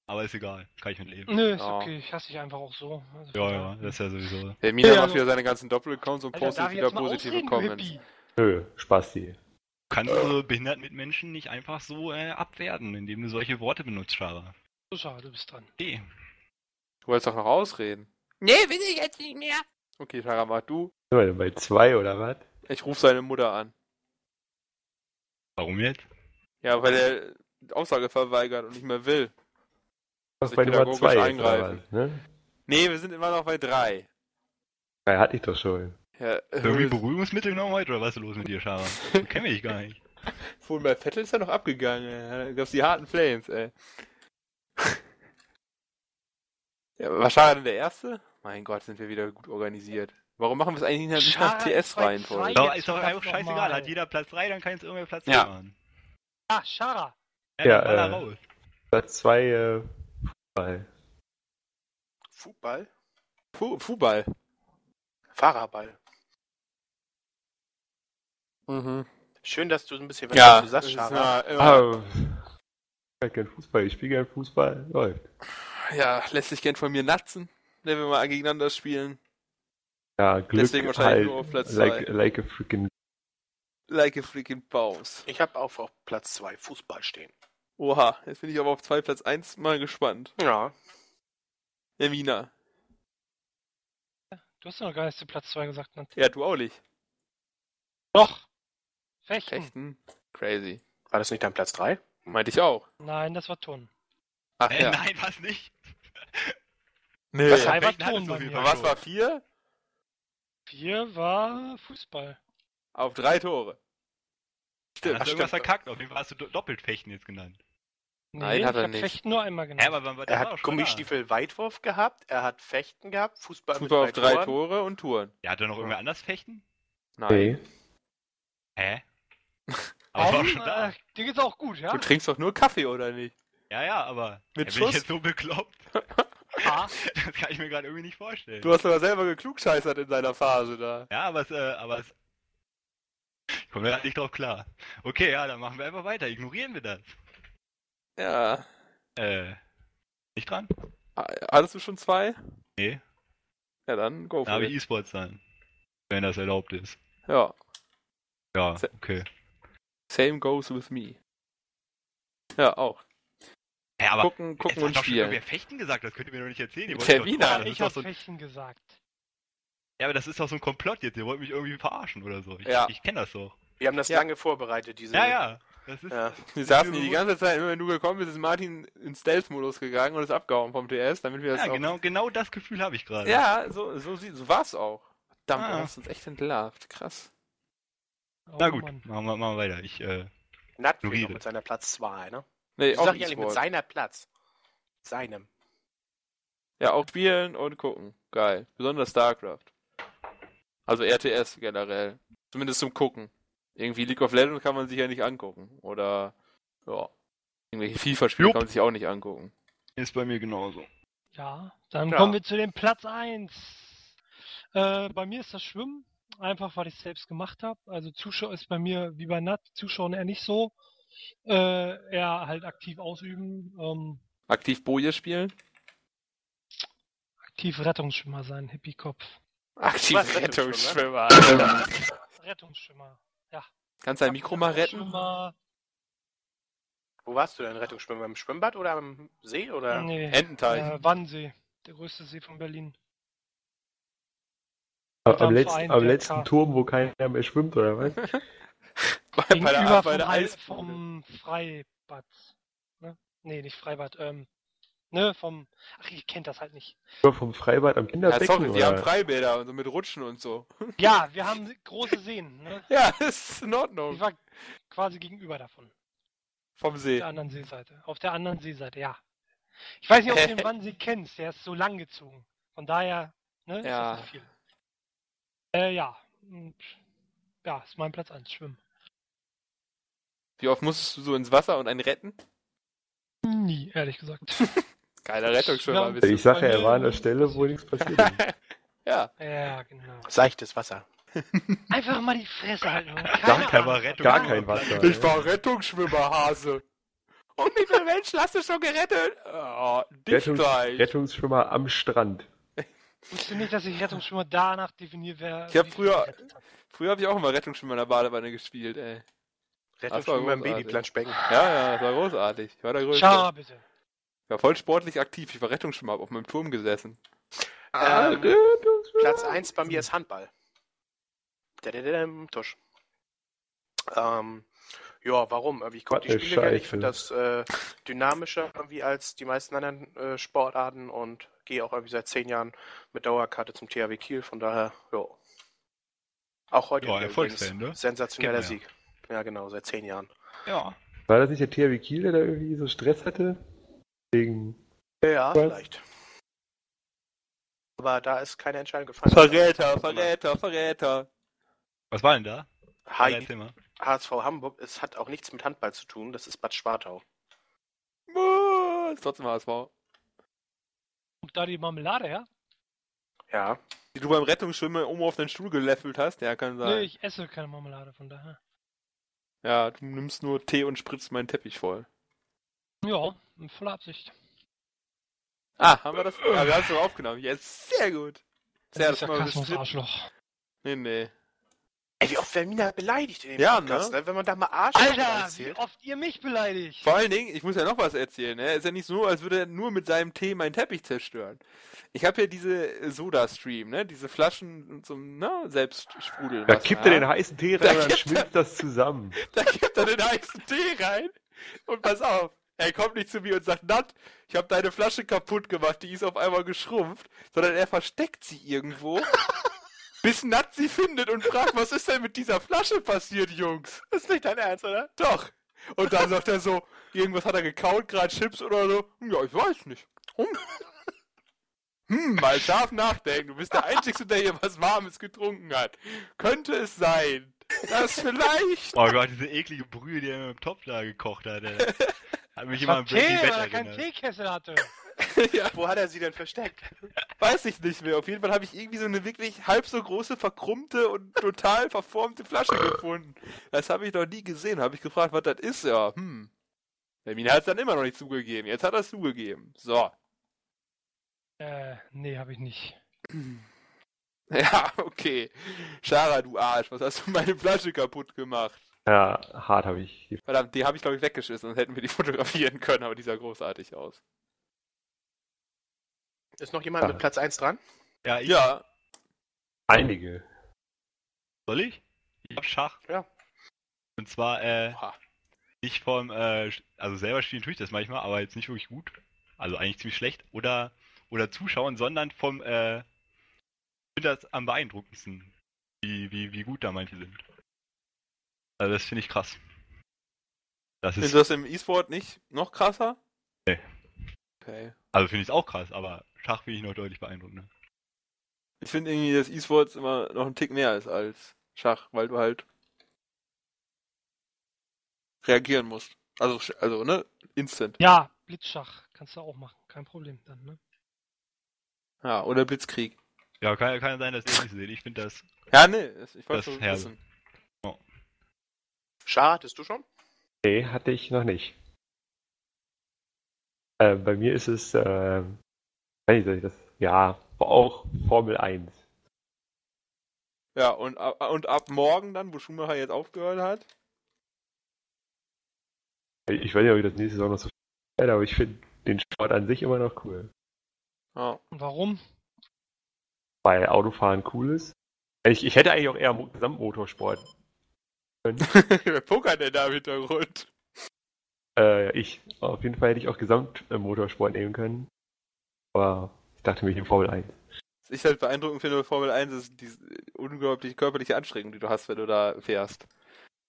Aber ist egal, kann ich mit leben. Nö, ist Ja. okay. Ich hasse dich einfach auch so. Also Ja, ja, das ist ja sowieso. Der Mina Ja, macht also- wieder seine ganzen Doppelaccounts und Alter, postet wieder positive ausreden, Comments. Hippie? Nö, Spasti. Kannst du so behinderten Mitmenschen nicht einfach so äh, abwerten, indem du solche Worte benutzt, Schara? So schade, du bist dran. Okay. Du wolltest doch noch ausreden. Nee, will ich jetzt nicht mehr. Okay, Tara, mach du. Sind wir denn bei zwei oder was? Ich rufe seine Mutter an. Warum jetzt? Ja, weil er die Aussage verweigert und nicht mehr will. Was ich bei Nummer pädagogisch zwei jetzt, eingreifen. oder was, ne? Nee, wir sind immer noch bei drei. Drei hatte ich doch schon. Ja, Irgendwie äh, Beruhigungsmittel genommen heute oder was ist los mit dir, Schara? Kenn ich gar nicht. Vorhin bei Vettel ist er noch abgegangen. ey. Da gab's die harten Flames, ey. ja, was war denn der Erste? Mein Gott, sind wir wieder gut organisiert. Warum machen wir es eigentlich nicht nach TS-Reihenfolge? Doch, jetzt ist doch einfach scheißegal. nochmal. Hat jeder Platz 3, dann kann jetzt irgendwer Platz 3 Ja. machen. Ah, Shara. Ja, Ja, äh, raus. Platz zwei, äh, Fußball. Fußball? Fu Fußball. Fahrerball. Mhm. Schön, dass du ein bisschen Ja, was du sagst, das ist Schara. immer, Ah, ich kein Fußball, ich spiele gern Fußball, läuft. ja, lässt sich gern von mir natzen, wenn wir mal gegeneinander spielen. Ja, Glück Deswegen wahrscheinlich halt, nur auf Platz like, zwei. like a freaking Like a freaking Bounce. Ich habe auch auf Platz 2 Fußball stehen. Oha, jetzt bin ich aber auf zwei Platz 1 mal gespannt. Ja. Emina. Du hast ja noch gar nicht zu Platz 2 gesagt. Ne? Ja, du auch nicht. Doch. Fechten. Fechten. Crazy. War das nicht dein Platz 3? Meinte ich auch. Nein, das war Ton. Ach Äh, ja. Nein, was nicht? Nee. Was war Ton es so bei was war vier? 4 war Fußball. Auf drei Tore. Stimmt, hast du irgendwas verkackt. Auf jeden Fall hast du do- doppelt Fechten jetzt genannt. Nee, Nein, hat ich er nicht. Fechten nur einmal Ja, genannt. aber war Er war hat Gummistiefel Weitwurf gehabt, er hat Fechten gehabt, Fußball, Fußball auf drei Toren. Tore und Touren. Ja, hat er noch irgendwer anders Fechten? Nein. Nee. Hä? Aber war Warum? schon da. Äh, dir geht's auch gut, ja? Du trinkst doch nur Kaffee, oder nicht? Ja, ja, aber Mit ja, bin ich Schuss? jetzt so bekloppt? Ah, Das kann ich mir gerade irgendwie nicht vorstellen. Du hast aber selber geklugscheißert in seiner Phase da. Ja, aber es, äh, aber es. Ich komme gerade nicht drauf klar. Okay, ja, dann machen wir einfach weiter. Ignorieren wir das. Ja. Äh. Nicht dran? Hattest du schon zwei? Nee. Ja, dann go for habe ich. E-Sports dann. Wenn das erlaubt ist. Ja. Ja, Se- okay. Same goes with me. Ja, auch. Ja, aber gucken gucken und doch schon spielen. irgendwer Fechten gesagt, das könnt ihr mir doch nicht erzählen. Der Wiener. doch ich ist doch hab so, Fechten gesagt. Ja, aber das ist doch so ein Komplott jetzt. Ihr wollt mich irgendwie verarschen oder so. Ich, Ja. ich kenne das so. Wir haben das Ja. lange vorbereitet, diese. Ja, ja. Das ist, Ja. Wir saßen hier die ganze Zeit, immer wenn du gekommen bist, ist Martin in Stealth-Modus gegangen und ist abgehauen vom TS, damit wir das ja auch... genau, genau das Gefühl habe ich gerade. Ja, so, so, so war's auch. Verdammt, Ah. du hast uns echt entlarvt. Krass. Oh, Na gut, Mann. machen wir, machen wir weiter. Ich, äh, Nat fehlt noch Ignoriere. mit seiner Platz 2, ne? Nee, Ich auch sag ja nicht mit seiner Platz. Seinem. Ja, auch spielen und gucken. Geil. Besonders StarCraft. Also RTS generell. Zumindest zum Gucken. Irgendwie League of Legends kann man sich ja nicht angucken. Oder, ja. Irgendwelche FIFA-Spiele kann man sich auch nicht angucken. ist bei mir genauso. Ja, dann Ja. kommen wir zu dem Platz 1. Äh, bei mir ist das Schwimmen, einfach weil ich es selbst gemacht habe. Also Zuschauer ist bei mir wie bei Nat, Zuschauen eher nicht so. Äh, eher halt aktiv ausüben, ähm, Aktiv Boje spielen? aktiv Rettungsschwimmer sein, Hippie-Kopf. Aktiv Was, Rettungsschwimmer. Rettungsschwimmer. Kannst du dein Mikro mal retten? Wo warst du denn, Rettungsschwimmer? Im Schwimmbad oder am See? Oder? nee, Ententeich. äh, Wannsee, der größte See von Berlin. Am, Am letzten, Verein am letzten. Turm, wo keiner mehr schwimmt, oder was? bei, bei Gegenüber der, bei vom, vom Freibad. Ne? Nee, nicht Freibad, ähm, ne, vom, ach, ihr kennt das halt nicht. Nur vom Freibad am Ja, Kinderbecken, sorry, wir haben oder? Freibäder und so mit Rutschen und so. Ja, wir haben große Seen, ne? Ja, ist in Ich Ordnung. war quasi gegenüber davon. Vom Auf See. der anderen Seeseite. Auf der anderen Seeseite, ja. Ich weiß nicht, ob du den Wannsee kennst, der ist so lang gezogen. Von daher, ne, Ja. ist das nicht viel. Äh, ja. Ja, ist mein Platz 1, Schwimmen. Wie oft musstest du so ins Wasser und einen retten? Nie, ehrlich gesagt. Geiler Rettungsschwimmer Ja. bist du. Ich sage ja, er war an der Stelle, wo nichts passiert ist. Ja. ja, genau. Seichtes Wasser. Einfach mal die Fresse halten. Gar kein. Rettung. Gar kein Wasser. Ich war Rettungsschwimmer, Hase. Und wie viele Menschen hast du schon gerettet? Oh, dich Rettungs gleich. Rettungsschwimmer am Strand. Wusste nicht, dass ich Rettungsschwimmer danach definiere, wer. Ich hab wie viel früher-. Früher habe ich auch immer Rettungsschwimmer in der Badewanne gespielt, ey. Rettungsschwimmer im. Babyplanschbecken. Ja, ja, das war großartig. Ich war der Größte. Schau bitte. Ich war voll sportlich aktiv. Ich war Rettungsschwimmer, hab auf meinem Turm gesessen. Ah, Ähm. Platz 1 bei mir ist Handball. Dadadadam, Tusch. Ähm, ja, warum? Irgendwie, Ich Was die Spiele gerne. Ich finde das äh, dynamischer irgendwie als die meisten anderen äh, Sportarten und gehe auch irgendwie seit zehn Jahren mit Dauerkarte zum THW Kiel. Von daher, ja. Auch heute Ja, übrigens. ne? sensationeller Sieg. Ja, genau, seit zehn Jahren. Ja. War das nicht der THW Kiel, der da irgendwie so Stress hatte? Wegen. Ja, Was? vielleicht. Aber da ist keine Entscheidung gefallen. Verräter, Verräter, Verräter. Was war denn da? Hi. HSV Hamburg, es hat auch nichts mit Handball zu tun, das ist Bad Spartau. Uh, Ist trotzdem HSV. Kommt da die Marmelade her? Ja. Die du beim Rettungsschwimmen oben auf den Stuhl geleffelt hast, ja, kann sein. Nee, ich esse keine Marmelade, von daher. Ja, du nimmst nur Tee und spritzt meinen Teppich voll. Ja, in voller Absicht. Ah, haben wir das? Ah, wir haben es doch aufgenommen. Jetzt, sehr gut. Sehr, das Dieser mal Sarkasmus. Arschloch. Nee, nee. Ey, wie oft werden Mina beleidigt in dem Ja, Podcast, ne? ne? Wenn man da mal Arsch Alter, wie erzählt. oft ihr mich beleidigt. Vor allen Dingen, ich muss ja noch was erzählen, ne? Ist ja nicht so, als würde er nur mit seinem Tee meinen Teppich zerstören. Ich habe ja diese Soda-Stream, ne? Diese Flaschen zum, ne? Selbstsprudeln. Da kippt er den heißen Tee Da rein und dann kippt schmilzt das zusammen. Da gibt er den heißen Tee rein. Und pass auf, er kommt nicht zu mir und sagt, Nat, ich habe deine Flasche kaputt gemacht, die ist auf einmal geschrumpft, sondern er versteckt sie irgendwo, bis Nat sie findet und fragt, was ist denn mit dieser Flasche passiert, Jungs? Das ist nicht dein Ernst, oder? Doch. Und dann sagt er so, irgendwas hat er gekaut, gerade Chips oder so. Ja, ich weiß nicht. Hm, hm mal scharf nachdenken. Du bist der Einzige, der hier was Warmes getrunken hat. Könnte es sein, dass vielleicht... Oh Gott, diese eklige Brühe, die er im Topf da gekocht hat. Ey. Hat mich Ich immer an Breaking Tee, Bad weil er keinen erinnert. Teekessel hatte. ja, Wo hat er sie denn versteckt? weiß ich nicht mehr. Auf jeden Fall habe ich irgendwie so eine wirklich halb so große, verkrummte und total verformte Flasche gefunden. Das habe ich noch nie gesehen. Habe ich gefragt, was das ist. Ja, hm. Der Mina hat es dann immer noch nicht zugegeben. Jetzt hat er es zugegeben. So. Äh, nee, habe ich nicht. Ja, okay. Shara, du Arsch, was hast du meine Flasche kaputt gemacht? Ja, hart habe ich. die- Verdammt, die habe ich glaube ich weggeschissen, sonst hätten wir die fotografieren können, aber die sah großartig aus. Ist noch jemand Ah. mit Platz 1 dran? Ja, ich, Ja, Einige. soll ich? Ich hab Schach. Ja. Und zwar, äh, Oha. nicht vom, äh, also selber spielen tue ich das manchmal, aber jetzt nicht wirklich gut. Also eigentlich ziemlich schlecht. Oder, oder zuschauen, sondern vom, äh, ich finde das am beeindruckendsten, wie, wie, wie gut da manche sind. Also das finde ich krass. Das ist ist, das im E-Sport nicht noch krasser? Nee. Okay. also finde ich es auch krass, aber Schach finde ich noch deutlich beeindruckender. Ich finde irgendwie, dass E-Sports immer noch ein Tick mehr ist als Schach, weil du halt reagieren musst. Also, also, ne? Instant. Ja, Blitzschach kannst du auch machen. Kein Problem dann, ne? Ja, oder Blitzkrieg. Ja, kann, ja- kann sein, dass ihr nicht seht. Ich finde das, Ja, nee, ich wollte Das so wissen. Schar, hattest du schon? Nee, hatte ich noch nicht. Äh, bei mir ist es, äh, weiß ich das, ja, auch Formel 1. Ja, und, ab- und ab morgen dann, wo Schumacher jetzt aufgehört hat? Ich weiß nicht, ob ich das nächste Saison noch so werde, aber ich finde den Sport an sich immer noch cool. Ja. Und warum? Weil Autofahren cool ist. Ich, ich hätte eigentlich auch eher Mo- Gesamtmotorsport. Wer pokert denn da im Hintergrund? Äh, ich, auf jeden Fall hätte ich auch Gesamtmotorsport nehmen können. Aber ich dachte mir, ich nehme Formel 1. Was ich halt beeindruckend finde bei Formel 1 ist diese unglaubliche körperliche Anstrengung, die du hast, wenn du da fährst.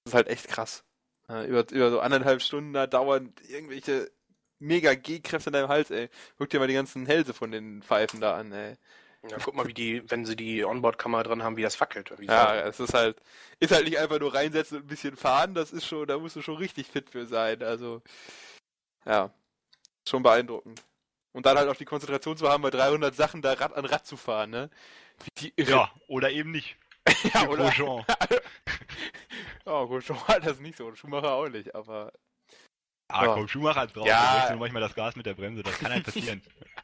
Das ist halt echt krass. Ja, über, über so anderthalb Stunden da dauernd irgendwelche mega G-Kräfte in deinem Hals, ey. Guck dir mal die ganzen Hälse von den Pfeifen da an, ey. Ja, guck mal, wie die, wenn sie die Onboard-Kamera dran haben, wie das fackelt. Wie Ja, Sau. es ist halt, ist halt nicht einfach nur reinsetzen und ein bisschen fahren, das ist schon, da musst du schon richtig fit für sein. Also, ja, schon beeindruckend. Und dann halt auch die Konzentration zu haben, bei 300 Sachen da Rad an Rad zu fahren, ne? Wie die irre. ja, oder eben nicht. ja Für Grosjean. Ja, gut, schon hat das nicht so. Schumacher auch nicht, aber. Ah, Ja. komm, Schumacher hat drauf. Ja. Manchmal das Gas mit der Bremse. Das kann halt passieren.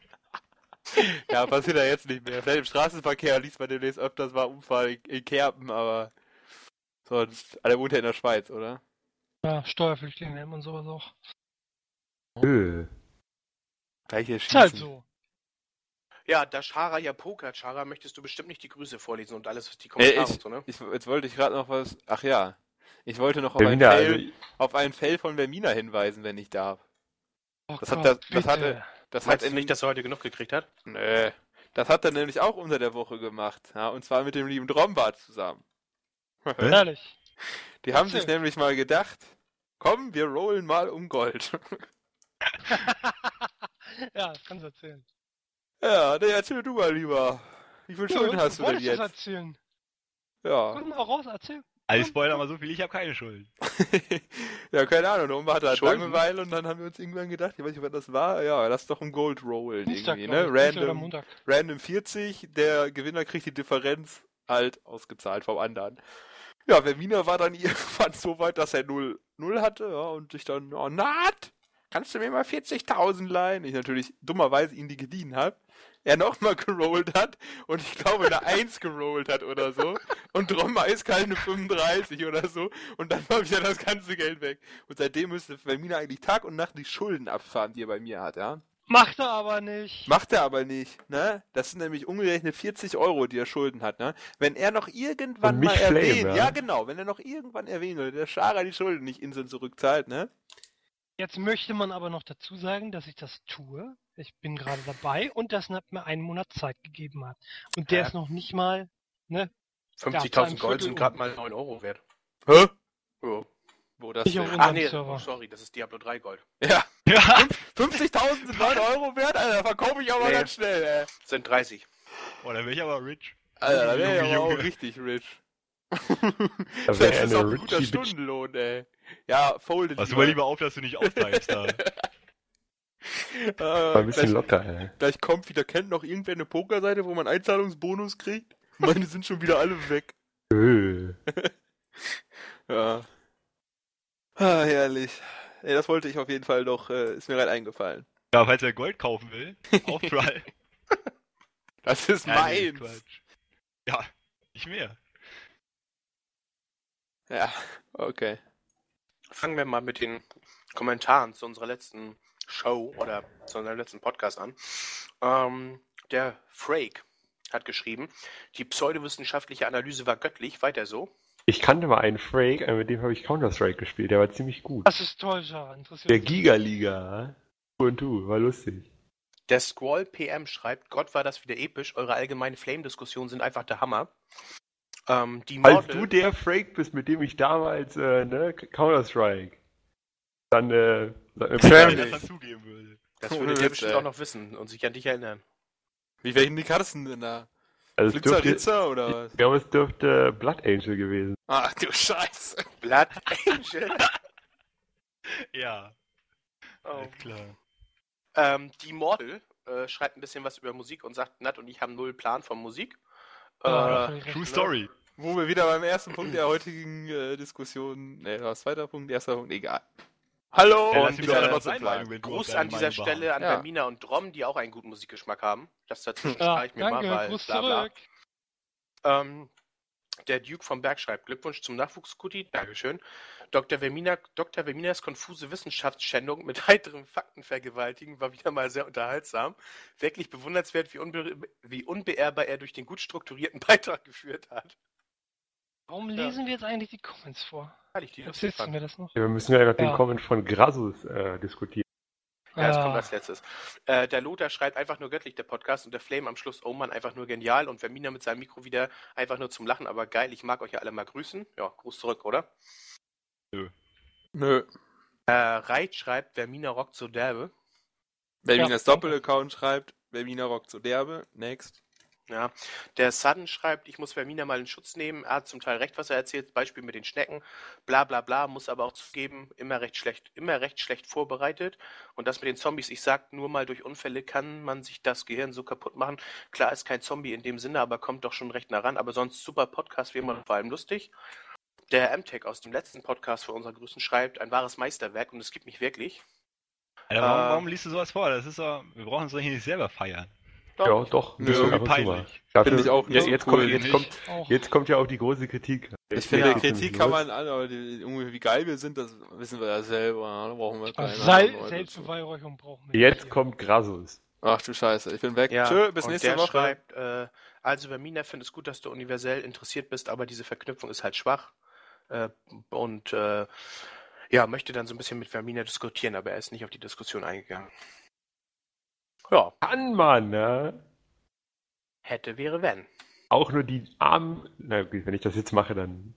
Ja, passiert ja jetzt nicht mehr. Vielleicht im Straßenverkehr liest man demnächst öfters mal Unfall in, in Kerpen, aber. Sonst. Der wohnt ja in der Schweiz, oder? Ja, Steuerflüchtlinge nennt man sowas auch. Öh. Gleich hier Ist halt schießen. so. ja, da Schara ja pokert, Schara, möchtest du bestimmt nicht die Grüße vorlesen und alles, die Nee, Kommentare ich, und so, ne? ich, jetzt wollte ich gerade noch was. Ach ja. Ich wollte noch auf Der ein, Fail, also, auf ein Fail von Vermina hinweisen, wenn ich darf. Oh Das hat Gott, das- das bitte. hatte- Das Meinst hat du nicht, dass er heute genug gekriegt hat? Nö. Das hat er nämlich auch unter der Woche gemacht. Ja, und zwar mit dem lieben Drombart zusammen. Ehrlich. Die haben sich nämlich mal gedacht, komm, wir rollen mal um Gold. ja, das kannst du erzählen. ja, nee, erzähl du mal lieber. Wie viel Schulden Ja, hast du denn jetzt? erzählen? Ja. Komm mal raus, erzähl. Also Spoiler mal so viel, ich habe keine Schuld. ja, keine Ahnung. Drombart hatte halt Schulden? Langeweile und dann haben wir uns irgendwann gedacht, ich weiß nicht, was das war. Ja, lass doch um Gold rollen Dienstag, irgendwie, ne? Random, random 40, der Gewinner kriegt die Differenz halt ausgezahlt vom anderen. Ja, Vermina war dann irgendwann so weit, dass er 0, 0 hatte, ja, und sich dann, oh, Naht, kannst du mir mal 40.000 leihen? Ich natürlich dummerweise ihn die geliehen habe. Er nochmal gerollt hat und ich glaube eine 1 gerollt hat oder so. Und Drom eiskalt eine 35 oder so. Und dann war wieder das ganze Geld weg. Und seitdem müsste Vermina eigentlich Tag und Nacht die Schulden abfahren, die er bei mir hat, ja. Macht er aber nicht. Macht er aber nicht, ne? Das sind nämlich umgerechnet 40 Euro, die er Schulden hat, ne? Wenn er noch irgendwann mal erwähnt, ja? ja genau, wenn er noch irgendwann erwähnen würde, der Schara die Schulden nicht inseln zurückzahlt, ne? Jetzt möchte man aber noch dazu sagen, dass ich das tue. Ich bin gerade dabei und das mir einen Monat Zeit gegeben hat. Und der Ja. ist noch nicht mal, ne? 50.000 Gold sind gerade mal 9 Euro wert. Hä? Ja. Wo das Nicht auf Ach nee, Server. oh, sorry, das ist Diablo 3 Gold. Ja, Ja, 50.000 sind 9 Euro wert, Alter, verkaufe ich aber Nee. ganz schnell, ey. Sind 30. oh, dann wäre ich aber rich. Alter, da wäre ich aber auch richtig rich. Da Das wäre ist auch eine ein guter. Stundenlohn, ey. Ja, folded. Pass du mal lieber auf, dass du nicht auftreibst da. Äh, War ein bisschen gleich, locker, ey. gleich kommt wieder, kennt noch irgendwer eine Pokerseite, wo man Einzahlungsbonus kriegt? Meine sind schon wieder alle weg. Öh. Ja. Ah, herrlich. Ey, das wollte ich auf jeden Fall noch, äh, ist mir gerade eingefallen. Ja, falls wer Gold kaufen will, auf Trial. Das ist nee, meins. Quatsch. Ja, nicht mehr. Ja, okay. Fangen wir mal mit den Kommentaren zu unserer letzten Show oder zu unserem letzten Podcast an. Ähm, der Frake hat geschrieben, die pseudowissenschaftliche Analyse war göttlich, weiter so. Ich kannte mal einen Frake, äh, mit dem habe ich Counter-Strike gespielt, der war ziemlich gut. Das ist toll, Schara. Interessiert Der. Giga-Liga. Du und du, war lustig. Der Squall PM schreibt, Gott war das wieder episch, eure allgemeine Flame-Diskussionen sind einfach der Hammer. Ähm, die Als Morde, du der Frake bist, mit dem ich damals, äh, ne, Counter-Strike, dann, äh, sag mir das dann zugeben würde. das würde der bestimmt ey. auch noch wissen und sich an dich erinnern. Wie welchen Nick hattest du denn da? Also es Flitzer, dürfte, Ritzer oder was? ich glaube, es dürfte Blood Angel gewesen. Ach du Scheiße. Blood Angel. Ja, Oh. klar. Ähm, die Mortal äh, schreibt ein bisschen was über Musik und sagt, Nat und ich haben null Plan von Musik. Ja, äh, True recht. Story. Wo wir wieder beim ersten Punkt der heutigen äh, Diskussion. Ne, was zweiter Punkt, erster Punkt, egal. Hallo Ja, und, äh, Gruß an dieser Stelle an Ja. Und Drom, die auch einen guten Musikgeschmack haben. Das dazwischen Ja, streich mir danke, mal, weil Gruß bla bla. zurück. Ähm, der Duke vom Berg schreibt Glückwunsch zum Nachwuchs, Kuti. Dankeschön. Dr. Vermina, Dr. Verminas konfuse Wissenschaftsschändung mit heiterem Faktenvergewaltigen war wieder mal sehr unterhaltsam. Wirklich bewundernswert, wie, unbe wie unbeehrbar er durch den gut strukturierten Beitrag geführt hat. Warum Ja. lesen wir jetzt eigentlich die Comments vor? Weil ich die Erzählst du mir das noch? Ja, wir müssen ja den Ja. Comment von Grasus äh, diskutieren. Ja, das Ah, kommt als letztes. Äh, der Lothar schreibt einfach nur göttlich, der Podcast, und der Flame am Schluss, oh Mann, einfach nur genial. Und Vermina mit seinem Mikro wieder einfach nur zum Lachen, aber geil. Ich mag euch ja alle mal grüßen. Ja, Gruß zurück, oder? Nö. Äh, Reit schreibt, Vermina rockt so derbe. Berminas Ja. Doppelaccount schreibt, Bermina rockt so derbe. Next. Ja, der Sudden schreibt, ich muss Vermina mal in Schutz nehmen. Er hat zum Teil recht, was er erzählt. Beispiel mit den Schnecken. Bla bla bla. Muss aber auch zugeben, immer recht schlecht, immer recht schlecht vorbereitet. Und das mit den Zombies, ich sag, nur mal durch Unfälle kann man sich das Gehirn so kaputt machen. Klar ist kein Zombie in dem Sinne, aber kommt doch schon recht nah ran. Aber sonst super Podcast, wie immer, vor allem lustig. Der MTech aus dem letzten Podcast für unser Grüßen schreibt, ein wahres Meisterwerk und es gibt mich wirklich. Alter, warum, Äh, warum liest du sowas vor? Das ist doch, wir brauchen uns doch hier nicht selber feiern. Ja, doch. Nö, mal. peinlich. Dafür- Finde ich auch ja, nicht so jetzt, cool. kommt, jetzt, kommt, auch. jetzt kommt ja auch die große Kritik. Ich Jetzt finde, geht's Kritik kann man an, aber die, irgendwie, wie geil wir sind, das wissen wir ja selber. Da brauchen wir keine Sel anderen Leute zu. Selbstbeweihräucherung brauchen wir. Jetzt nicht. kommt Grasus. Ach du Scheiße, ich bin weg. Ja, Tschö, bis und nächste der Woche. schreibt, äh, also Vermina findet es gut, dass du universell interessiert bist, aber diese Verknüpfung ist halt schwach. Äh, und äh, ja, möchte dann so ein bisschen mit Vermina diskutieren, aber er ist nicht auf die Diskussion eingegangen. Ja, Kann man, ne? hätte, wäre, wenn. Auch nur die armen. Na gut, wenn ich das jetzt mache, dann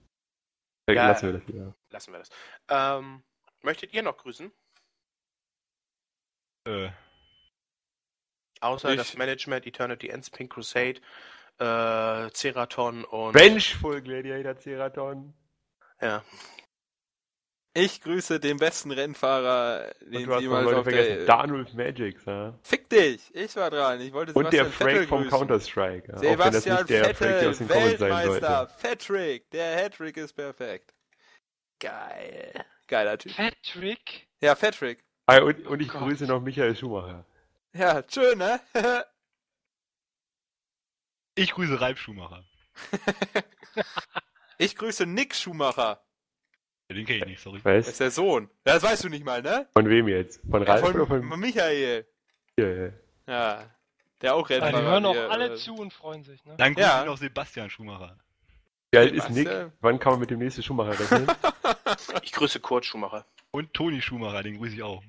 Ja. lassen wir das wieder. Lassen wir das. Ähm, möchtet ihr noch grüßen? Äh, Außer Ich- das Management, Eternity Ends, Pink Crusade, äh, Ceraton und... Vengeful Gladiator Ceraton. Ja, Ich grüße den besten Rennfahrer, Und den du hast jemals Leute auf vergessen. der... Darnulf Magics, ja. Fick dich! Ich war dran. Ich wollte Und der Sebastian Frank Vettel vom. Counter-Strike. Ja. Auch wenn das Sebastian nicht der Frank, der aus Vettel, sein Weltmeister. Fattrick. Der Hattrick ist perfekt. Geil. Geiler Typ. Patrick? Ja, Fattrick. Ah, und, und ich Gott. grüße noch Michael Schumacher. Ja, schön, ne? ich grüße Ralf Schumacher. ich grüße Nick Schumacher. Ja, Den kenne ich nicht, sorry. Das ist Was? der Sohn. Ja, Das weißt du nicht mal, ne? Von wem jetzt? Von Ja, Ralf oder von, von von Michael. mir? Ja. Der auch Ja, Rennfahrer. die hören auch hier, alle äh, zu und freuen sich, ne? Dann grüße Ja. ich noch Sebastian Schumacher. Wie alt ist Nick? Wann kann man mit dem nächsten Schumacher rechnen? ich grüße Kurt Schumacher. Und Toni Schumacher, den grüße ich auch.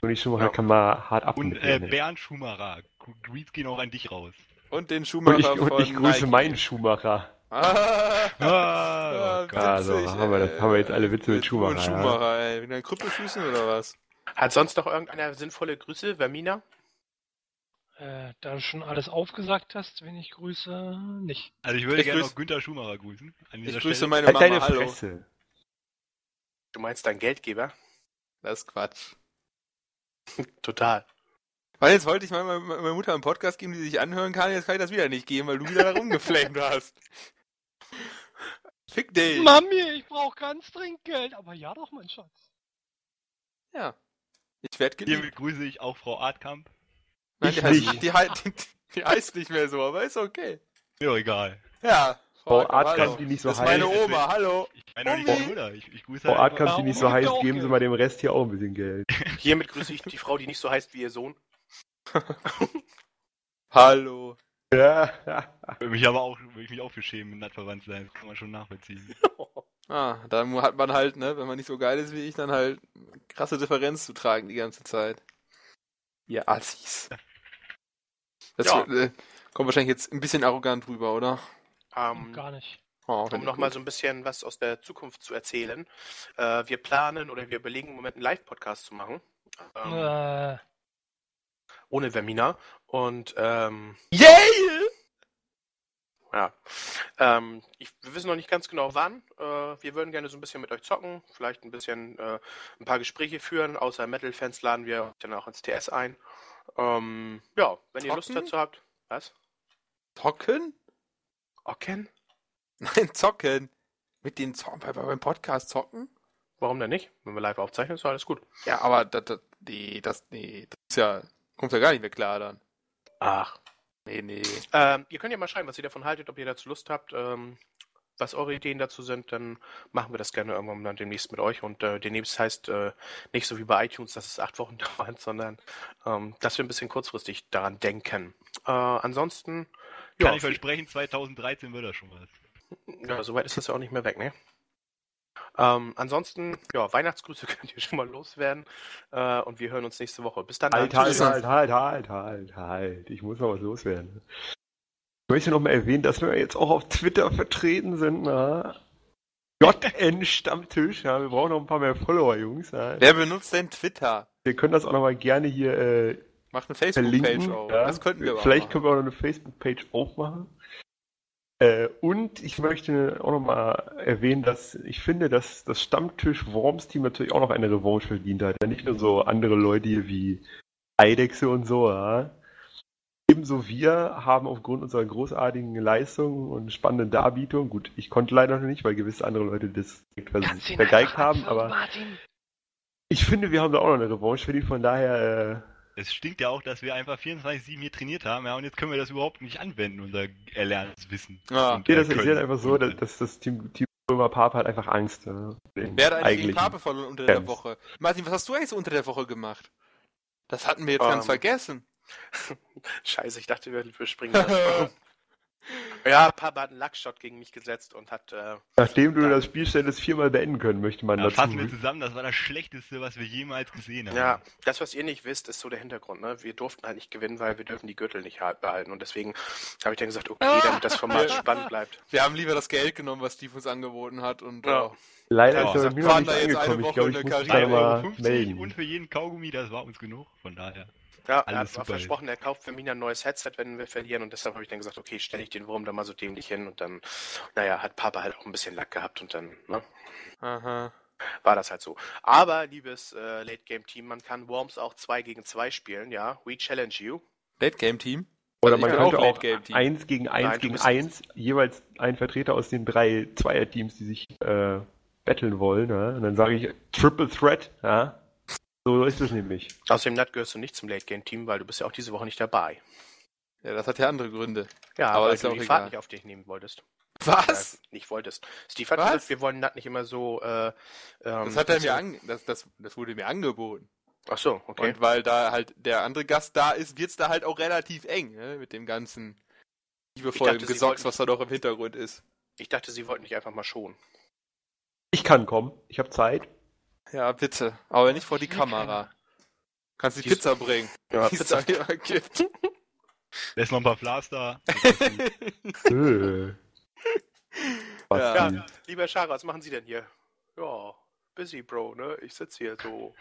Toni Schumacher Ja. kann mal hart ab Und äh, mir? Bernd Schumacher. Greets gehen auch an dich raus. Und den Schumacher Und ich, und von ich grüße Nike. meinen Schumacher. Ah, Ah, ah, Gott. Also, haben wir das- ey. haben wir jetzt alle Witze mit Mit Schumacher, ja. Schumacher, ey. Mit deinen Krüppelfüßen oder was? Hat sonst noch irgendeiner sinnvolle Grüße? Vermina? Äh, da du schon alles aufgesagt hast, wen ich grüße, nicht. Also ich würde Ich gerne grüß- noch Günther Schumacher grüßen. An Ich grüße Stelle. meine Halt Mama, deine hallo. Fresse. Du meinst dein Geldgeber? Das ist Quatsch. Total. Weil jetzt wollte ich mal me- me- meiner Mutter einen Podcast geben, die sich anhören kann, jetzt kann ich das wieder nicht geben, weil du wieder da rumgeflamed hast. Fick dich! Mami, ich brauche ganz Trinkgeld. Aber ja doch, mein Schatz. Ja. Ich werde geliebt. Hiermit grüße ich auch Frau Artkamp. Nein, die Ich heißt, nicht. die, die, die heißt nicht mehr so, aber ist okay. Mir doch egal. Ja, Frau Jakob, Art kann die nicht so Das ist meine heiß. Oma, hallo. Ich meine nicht die Mutter. Ich, ich grüße Frau halt Art kann einfach- sie nicht Ja, so heiß, geben Sie mal dem Rest hier auch ein bisschen Geld. Hiermit grüße ich die Frau, die nicht so heißt wie ihr Sohn. Hallo. Ja. Würde mich aber auch, würde ich mich auch für schämen, mit Nordverwandt sein. Das kann man schon nachvollziehen. Ah, da hat man halt, ne, wenn man nicht so geil ist wie ich, dann halt krasse Differenz zu tragen die ganze Zeit. Ihr Assis. Das Ja. wird, äh, kommt wahrscheinlich jetzt ein bisschen arrogant rüber, oder? Ähm, Gar nicht. Oh, um nochmal so ein bisschen was aus der Zukunft zu erzählen. Äh, wir planen oder wir überlegen im Moment einen Live-Podcast zu machen. Ähm, Äh, Ohne Vermina. Und ähm, Yale! ja, ähm, ich, wir wissen noch nicht ganz genau wann. Äh, wir würden gerne so ein bisschen mit euch zocken, vielleicht ein bisschen äh, ein paar Gespräche führen. Außer Metal-Fans laden wir dann auch ins TS ein. Ähm, ja, wenn ihr Lust Zocken? dazu habt. Was? Zocken? Ocken? Nein, zocken. Mit den Zocken, bei, beim Podcast zocken? Warum denn nicht? Wenn wir live aufzeichnen, ist alles gut. Ja, aber das, das, nee, das, nee, das ist ja, kommt ja gar nicht mehr klar dann. Ach. Nee, nee. Ähm, ihr könnt ja mal schreiben, was ihr davon haltet, ob ihr dazu Lust habt, ähm, was eure Ideen dazu sind, dann machen wir das gerne irgendwann dann demnächst mit euch. Und äh, demnächst heißt äh, nicht so wie bei iTunes, dass es acht Wochen dauert, sondern ähm, dass wir ein bisschen kurzfristig daran denken. Äh, ansonsten, Kann ja, ich versprechen, 2013 wird das schon was. ja, soweit ist das ja auch nicht mehr weg, ne? Ähm, ansonsten, ja, Weihnachtsgrüße könnt ihr schon mal loswerden. Äh, und wir hören uns nächste Woche. Bis dann. Halt, dann. halt, Tschüss. halt, halt, halt, halt, halt. Ich muss noch was loswerden. Ich möchte noch mal erwähnen, dass wir jetzt auch auf Twitter vertreten sind. Na? JN Stammtisch. Ja, wir brauchen noch ein paar mehr Follower, Jungs. Ja. Wer benutzt denn Twitter? Wir können das auch noch mal gerne hier äh, Macht eine verlinken. Facebook-Page auf. ja. Das könnten wir Vielleicht auch können wir auch noch eine Facebook-Page aufmachen. Äh, und ich möchte auch noch mal erwähnen, dass ich finde, dass das Stammtisch Worms Team natürlich auch noch eine Revanche verdient hat. Ja, nicht nur so andere Leute hier wie Eidechse und so. Ja. Ebenso wir haben aufgrund unserer großartigen Leistung und spannenden Darbietung, gut, ich konnte leider noch nicht, weil gewisse andere Leute das vergeigt haben, aber Martin. ich finde, wir haben da auch noch eine Revanche verdient, von daher, äh, Es stinkt ja auch, dass wir einfach 24-7 hier trainiert haben, ja, und jetzt können wir das überhaupt nicht anwenden, unser erlerntes Wissen. Ja. Und, Nee, das ist halt einfach so, dass, dass das Team, Team Römer Pape hat einfach Angst. Ja, Wer hat eigentlich gegen. Pape verloren unter der Fans. Woche? Martin, was hast du eigentlich so unter der Woche gemacht? Das hatten wir jetzt ganz Ähm, vergessen. Scheiße, ich dachte, wir überspringen das. ja, Papa hat einen Luckshot gegen mich gesetzt und hat. Äh, Nachdem du das Spiel hättest viermal beenden können, möchte man Ja, dazu. fassen wir zusammen, das war das Schlechteste, was wir jemals gesehen haben. ja, das, was ihr nicht wisst, ist so der Hintergrund. Ne? Wir durften halt nicht gewinnen, weil wir dürfen die Gürtel nicht halt behalten. Und deswegen habe ich dann gesagt, okay, damit das Format spannend bleibt. Wir haben lieber das Geld genommen, was Steve uns angeboten hat und Ja. äh, Leider Ja, ist er mir nicht da jetzt eine angekommen. Ich Woche glaube, ich muss mich Karriere. da 3,50 mal Euro und melden. für jeden Kaugummi, das war uns genug, von daher. Ja, er hat super. versprochen, er kauft für mich ein neues Headset, wenn wir verlieren. Und deshalb habe ich dann gesagt, okay, stelle ich den Wurm da mal so dämlich hin. Und dann, naja, hat Papa halt auch ein bisschen Lack gehabt und dann, ne? aha. war das halt so. Aber, liebes äh, Late-Game-Team, man kann Worms auch 2 gegen 2 spielen, ja. We challenge you. Late Game Team. Oder man könnte auch auch Late Game Team. 1 gegen 1 Nein, du gegen bist- 1, 1, jeweils ein Vertreter aus den drei Zweierteams, die sich äh, battlen wollen. Ja? Und dann sage ich Triple Threat. Ja? So ist es nämlich. Außerdem, Nat, gehörst du nicht zum Late-Game-Team, weil du bist ja auch diese Woche nicht dabei. Ja, das hat ja andere Gründe. Ja, Aber weil ist du auch die egal. Fahrt nicht auf dich nehmen wolltest. Was? Äh, nicht wolltest. Steve hat Was? gesagt, wir wollen Nat nicht immer so, äh, ähm, Das hat er mir an, das, das, das wurde mir angeboten. Ach so, okay. Und weil da halt der andere Gast da ist, wird's da halt auch relativ eng, ne? Mit dem ganzen liebevollen dachte, Gesocks, was da noch im Hintergrund ist. Ich dachte, sie wollten dich einfach mal schonen. Ich kann kommen. Ich habe Zeit. Ja, bitte. Aber nicht vor die Kamera. Kannst die Die- Pizza bringen. Ja, Die es Pizza. gibt. Lässt noch ein paar Pflaster. Äh. Ja. Ja, lieber Schara, was machen Sie denn hier? Ja, busy, Bro, ne? Ich sitze hier so.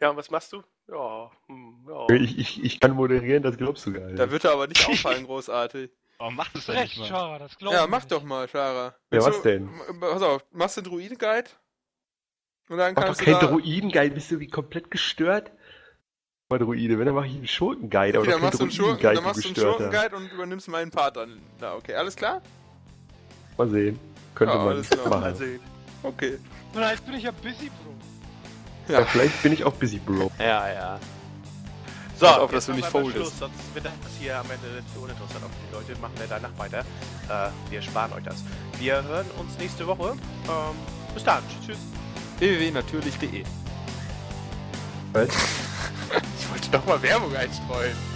Ja, und was machst du? Ja, hm, ja. Ich, ich, ich kann moderieren, das glaubst du gar nicht. Da wird er aber nicht auffallen, großartig. Warum macht es Das denn nicht mal? Schara, das glaub Ja, mach nicht. doch mal, Shara. Ja, Willst was du- denn? Pass auf, machst du einen Druiden-Guide? Und dann doch kannst du kein da... Druiden-Guide, bist du wie komplett gestört? Mal Druide, wenn, dann mach ich einen Schurken-Guide, aber Okay, doch dann machst du einen Schurken, dann machst du einen. Schurken-Guide und übernimmst meinen Part dann. Na, okay, alles klar? Mal sehen. Könnte Ja, man alles klar. machen. sehen. Okay. Na, jetzt bin ich ja busy, Bro. Ja. vielleicht bin ich auch busy, Bro. Ja, ja. So, auf, dass du nicht mal foldest. Sonst wird das hier am Ende uninteressant auf die Leute. Machen wir danach weiter. Äh, wir sparen euch das. Wir hören uns nächste Woche. Ähm, bis dann. Tschüss. www.natürlich.de Ich wollte doch mal Werbung einstreuen.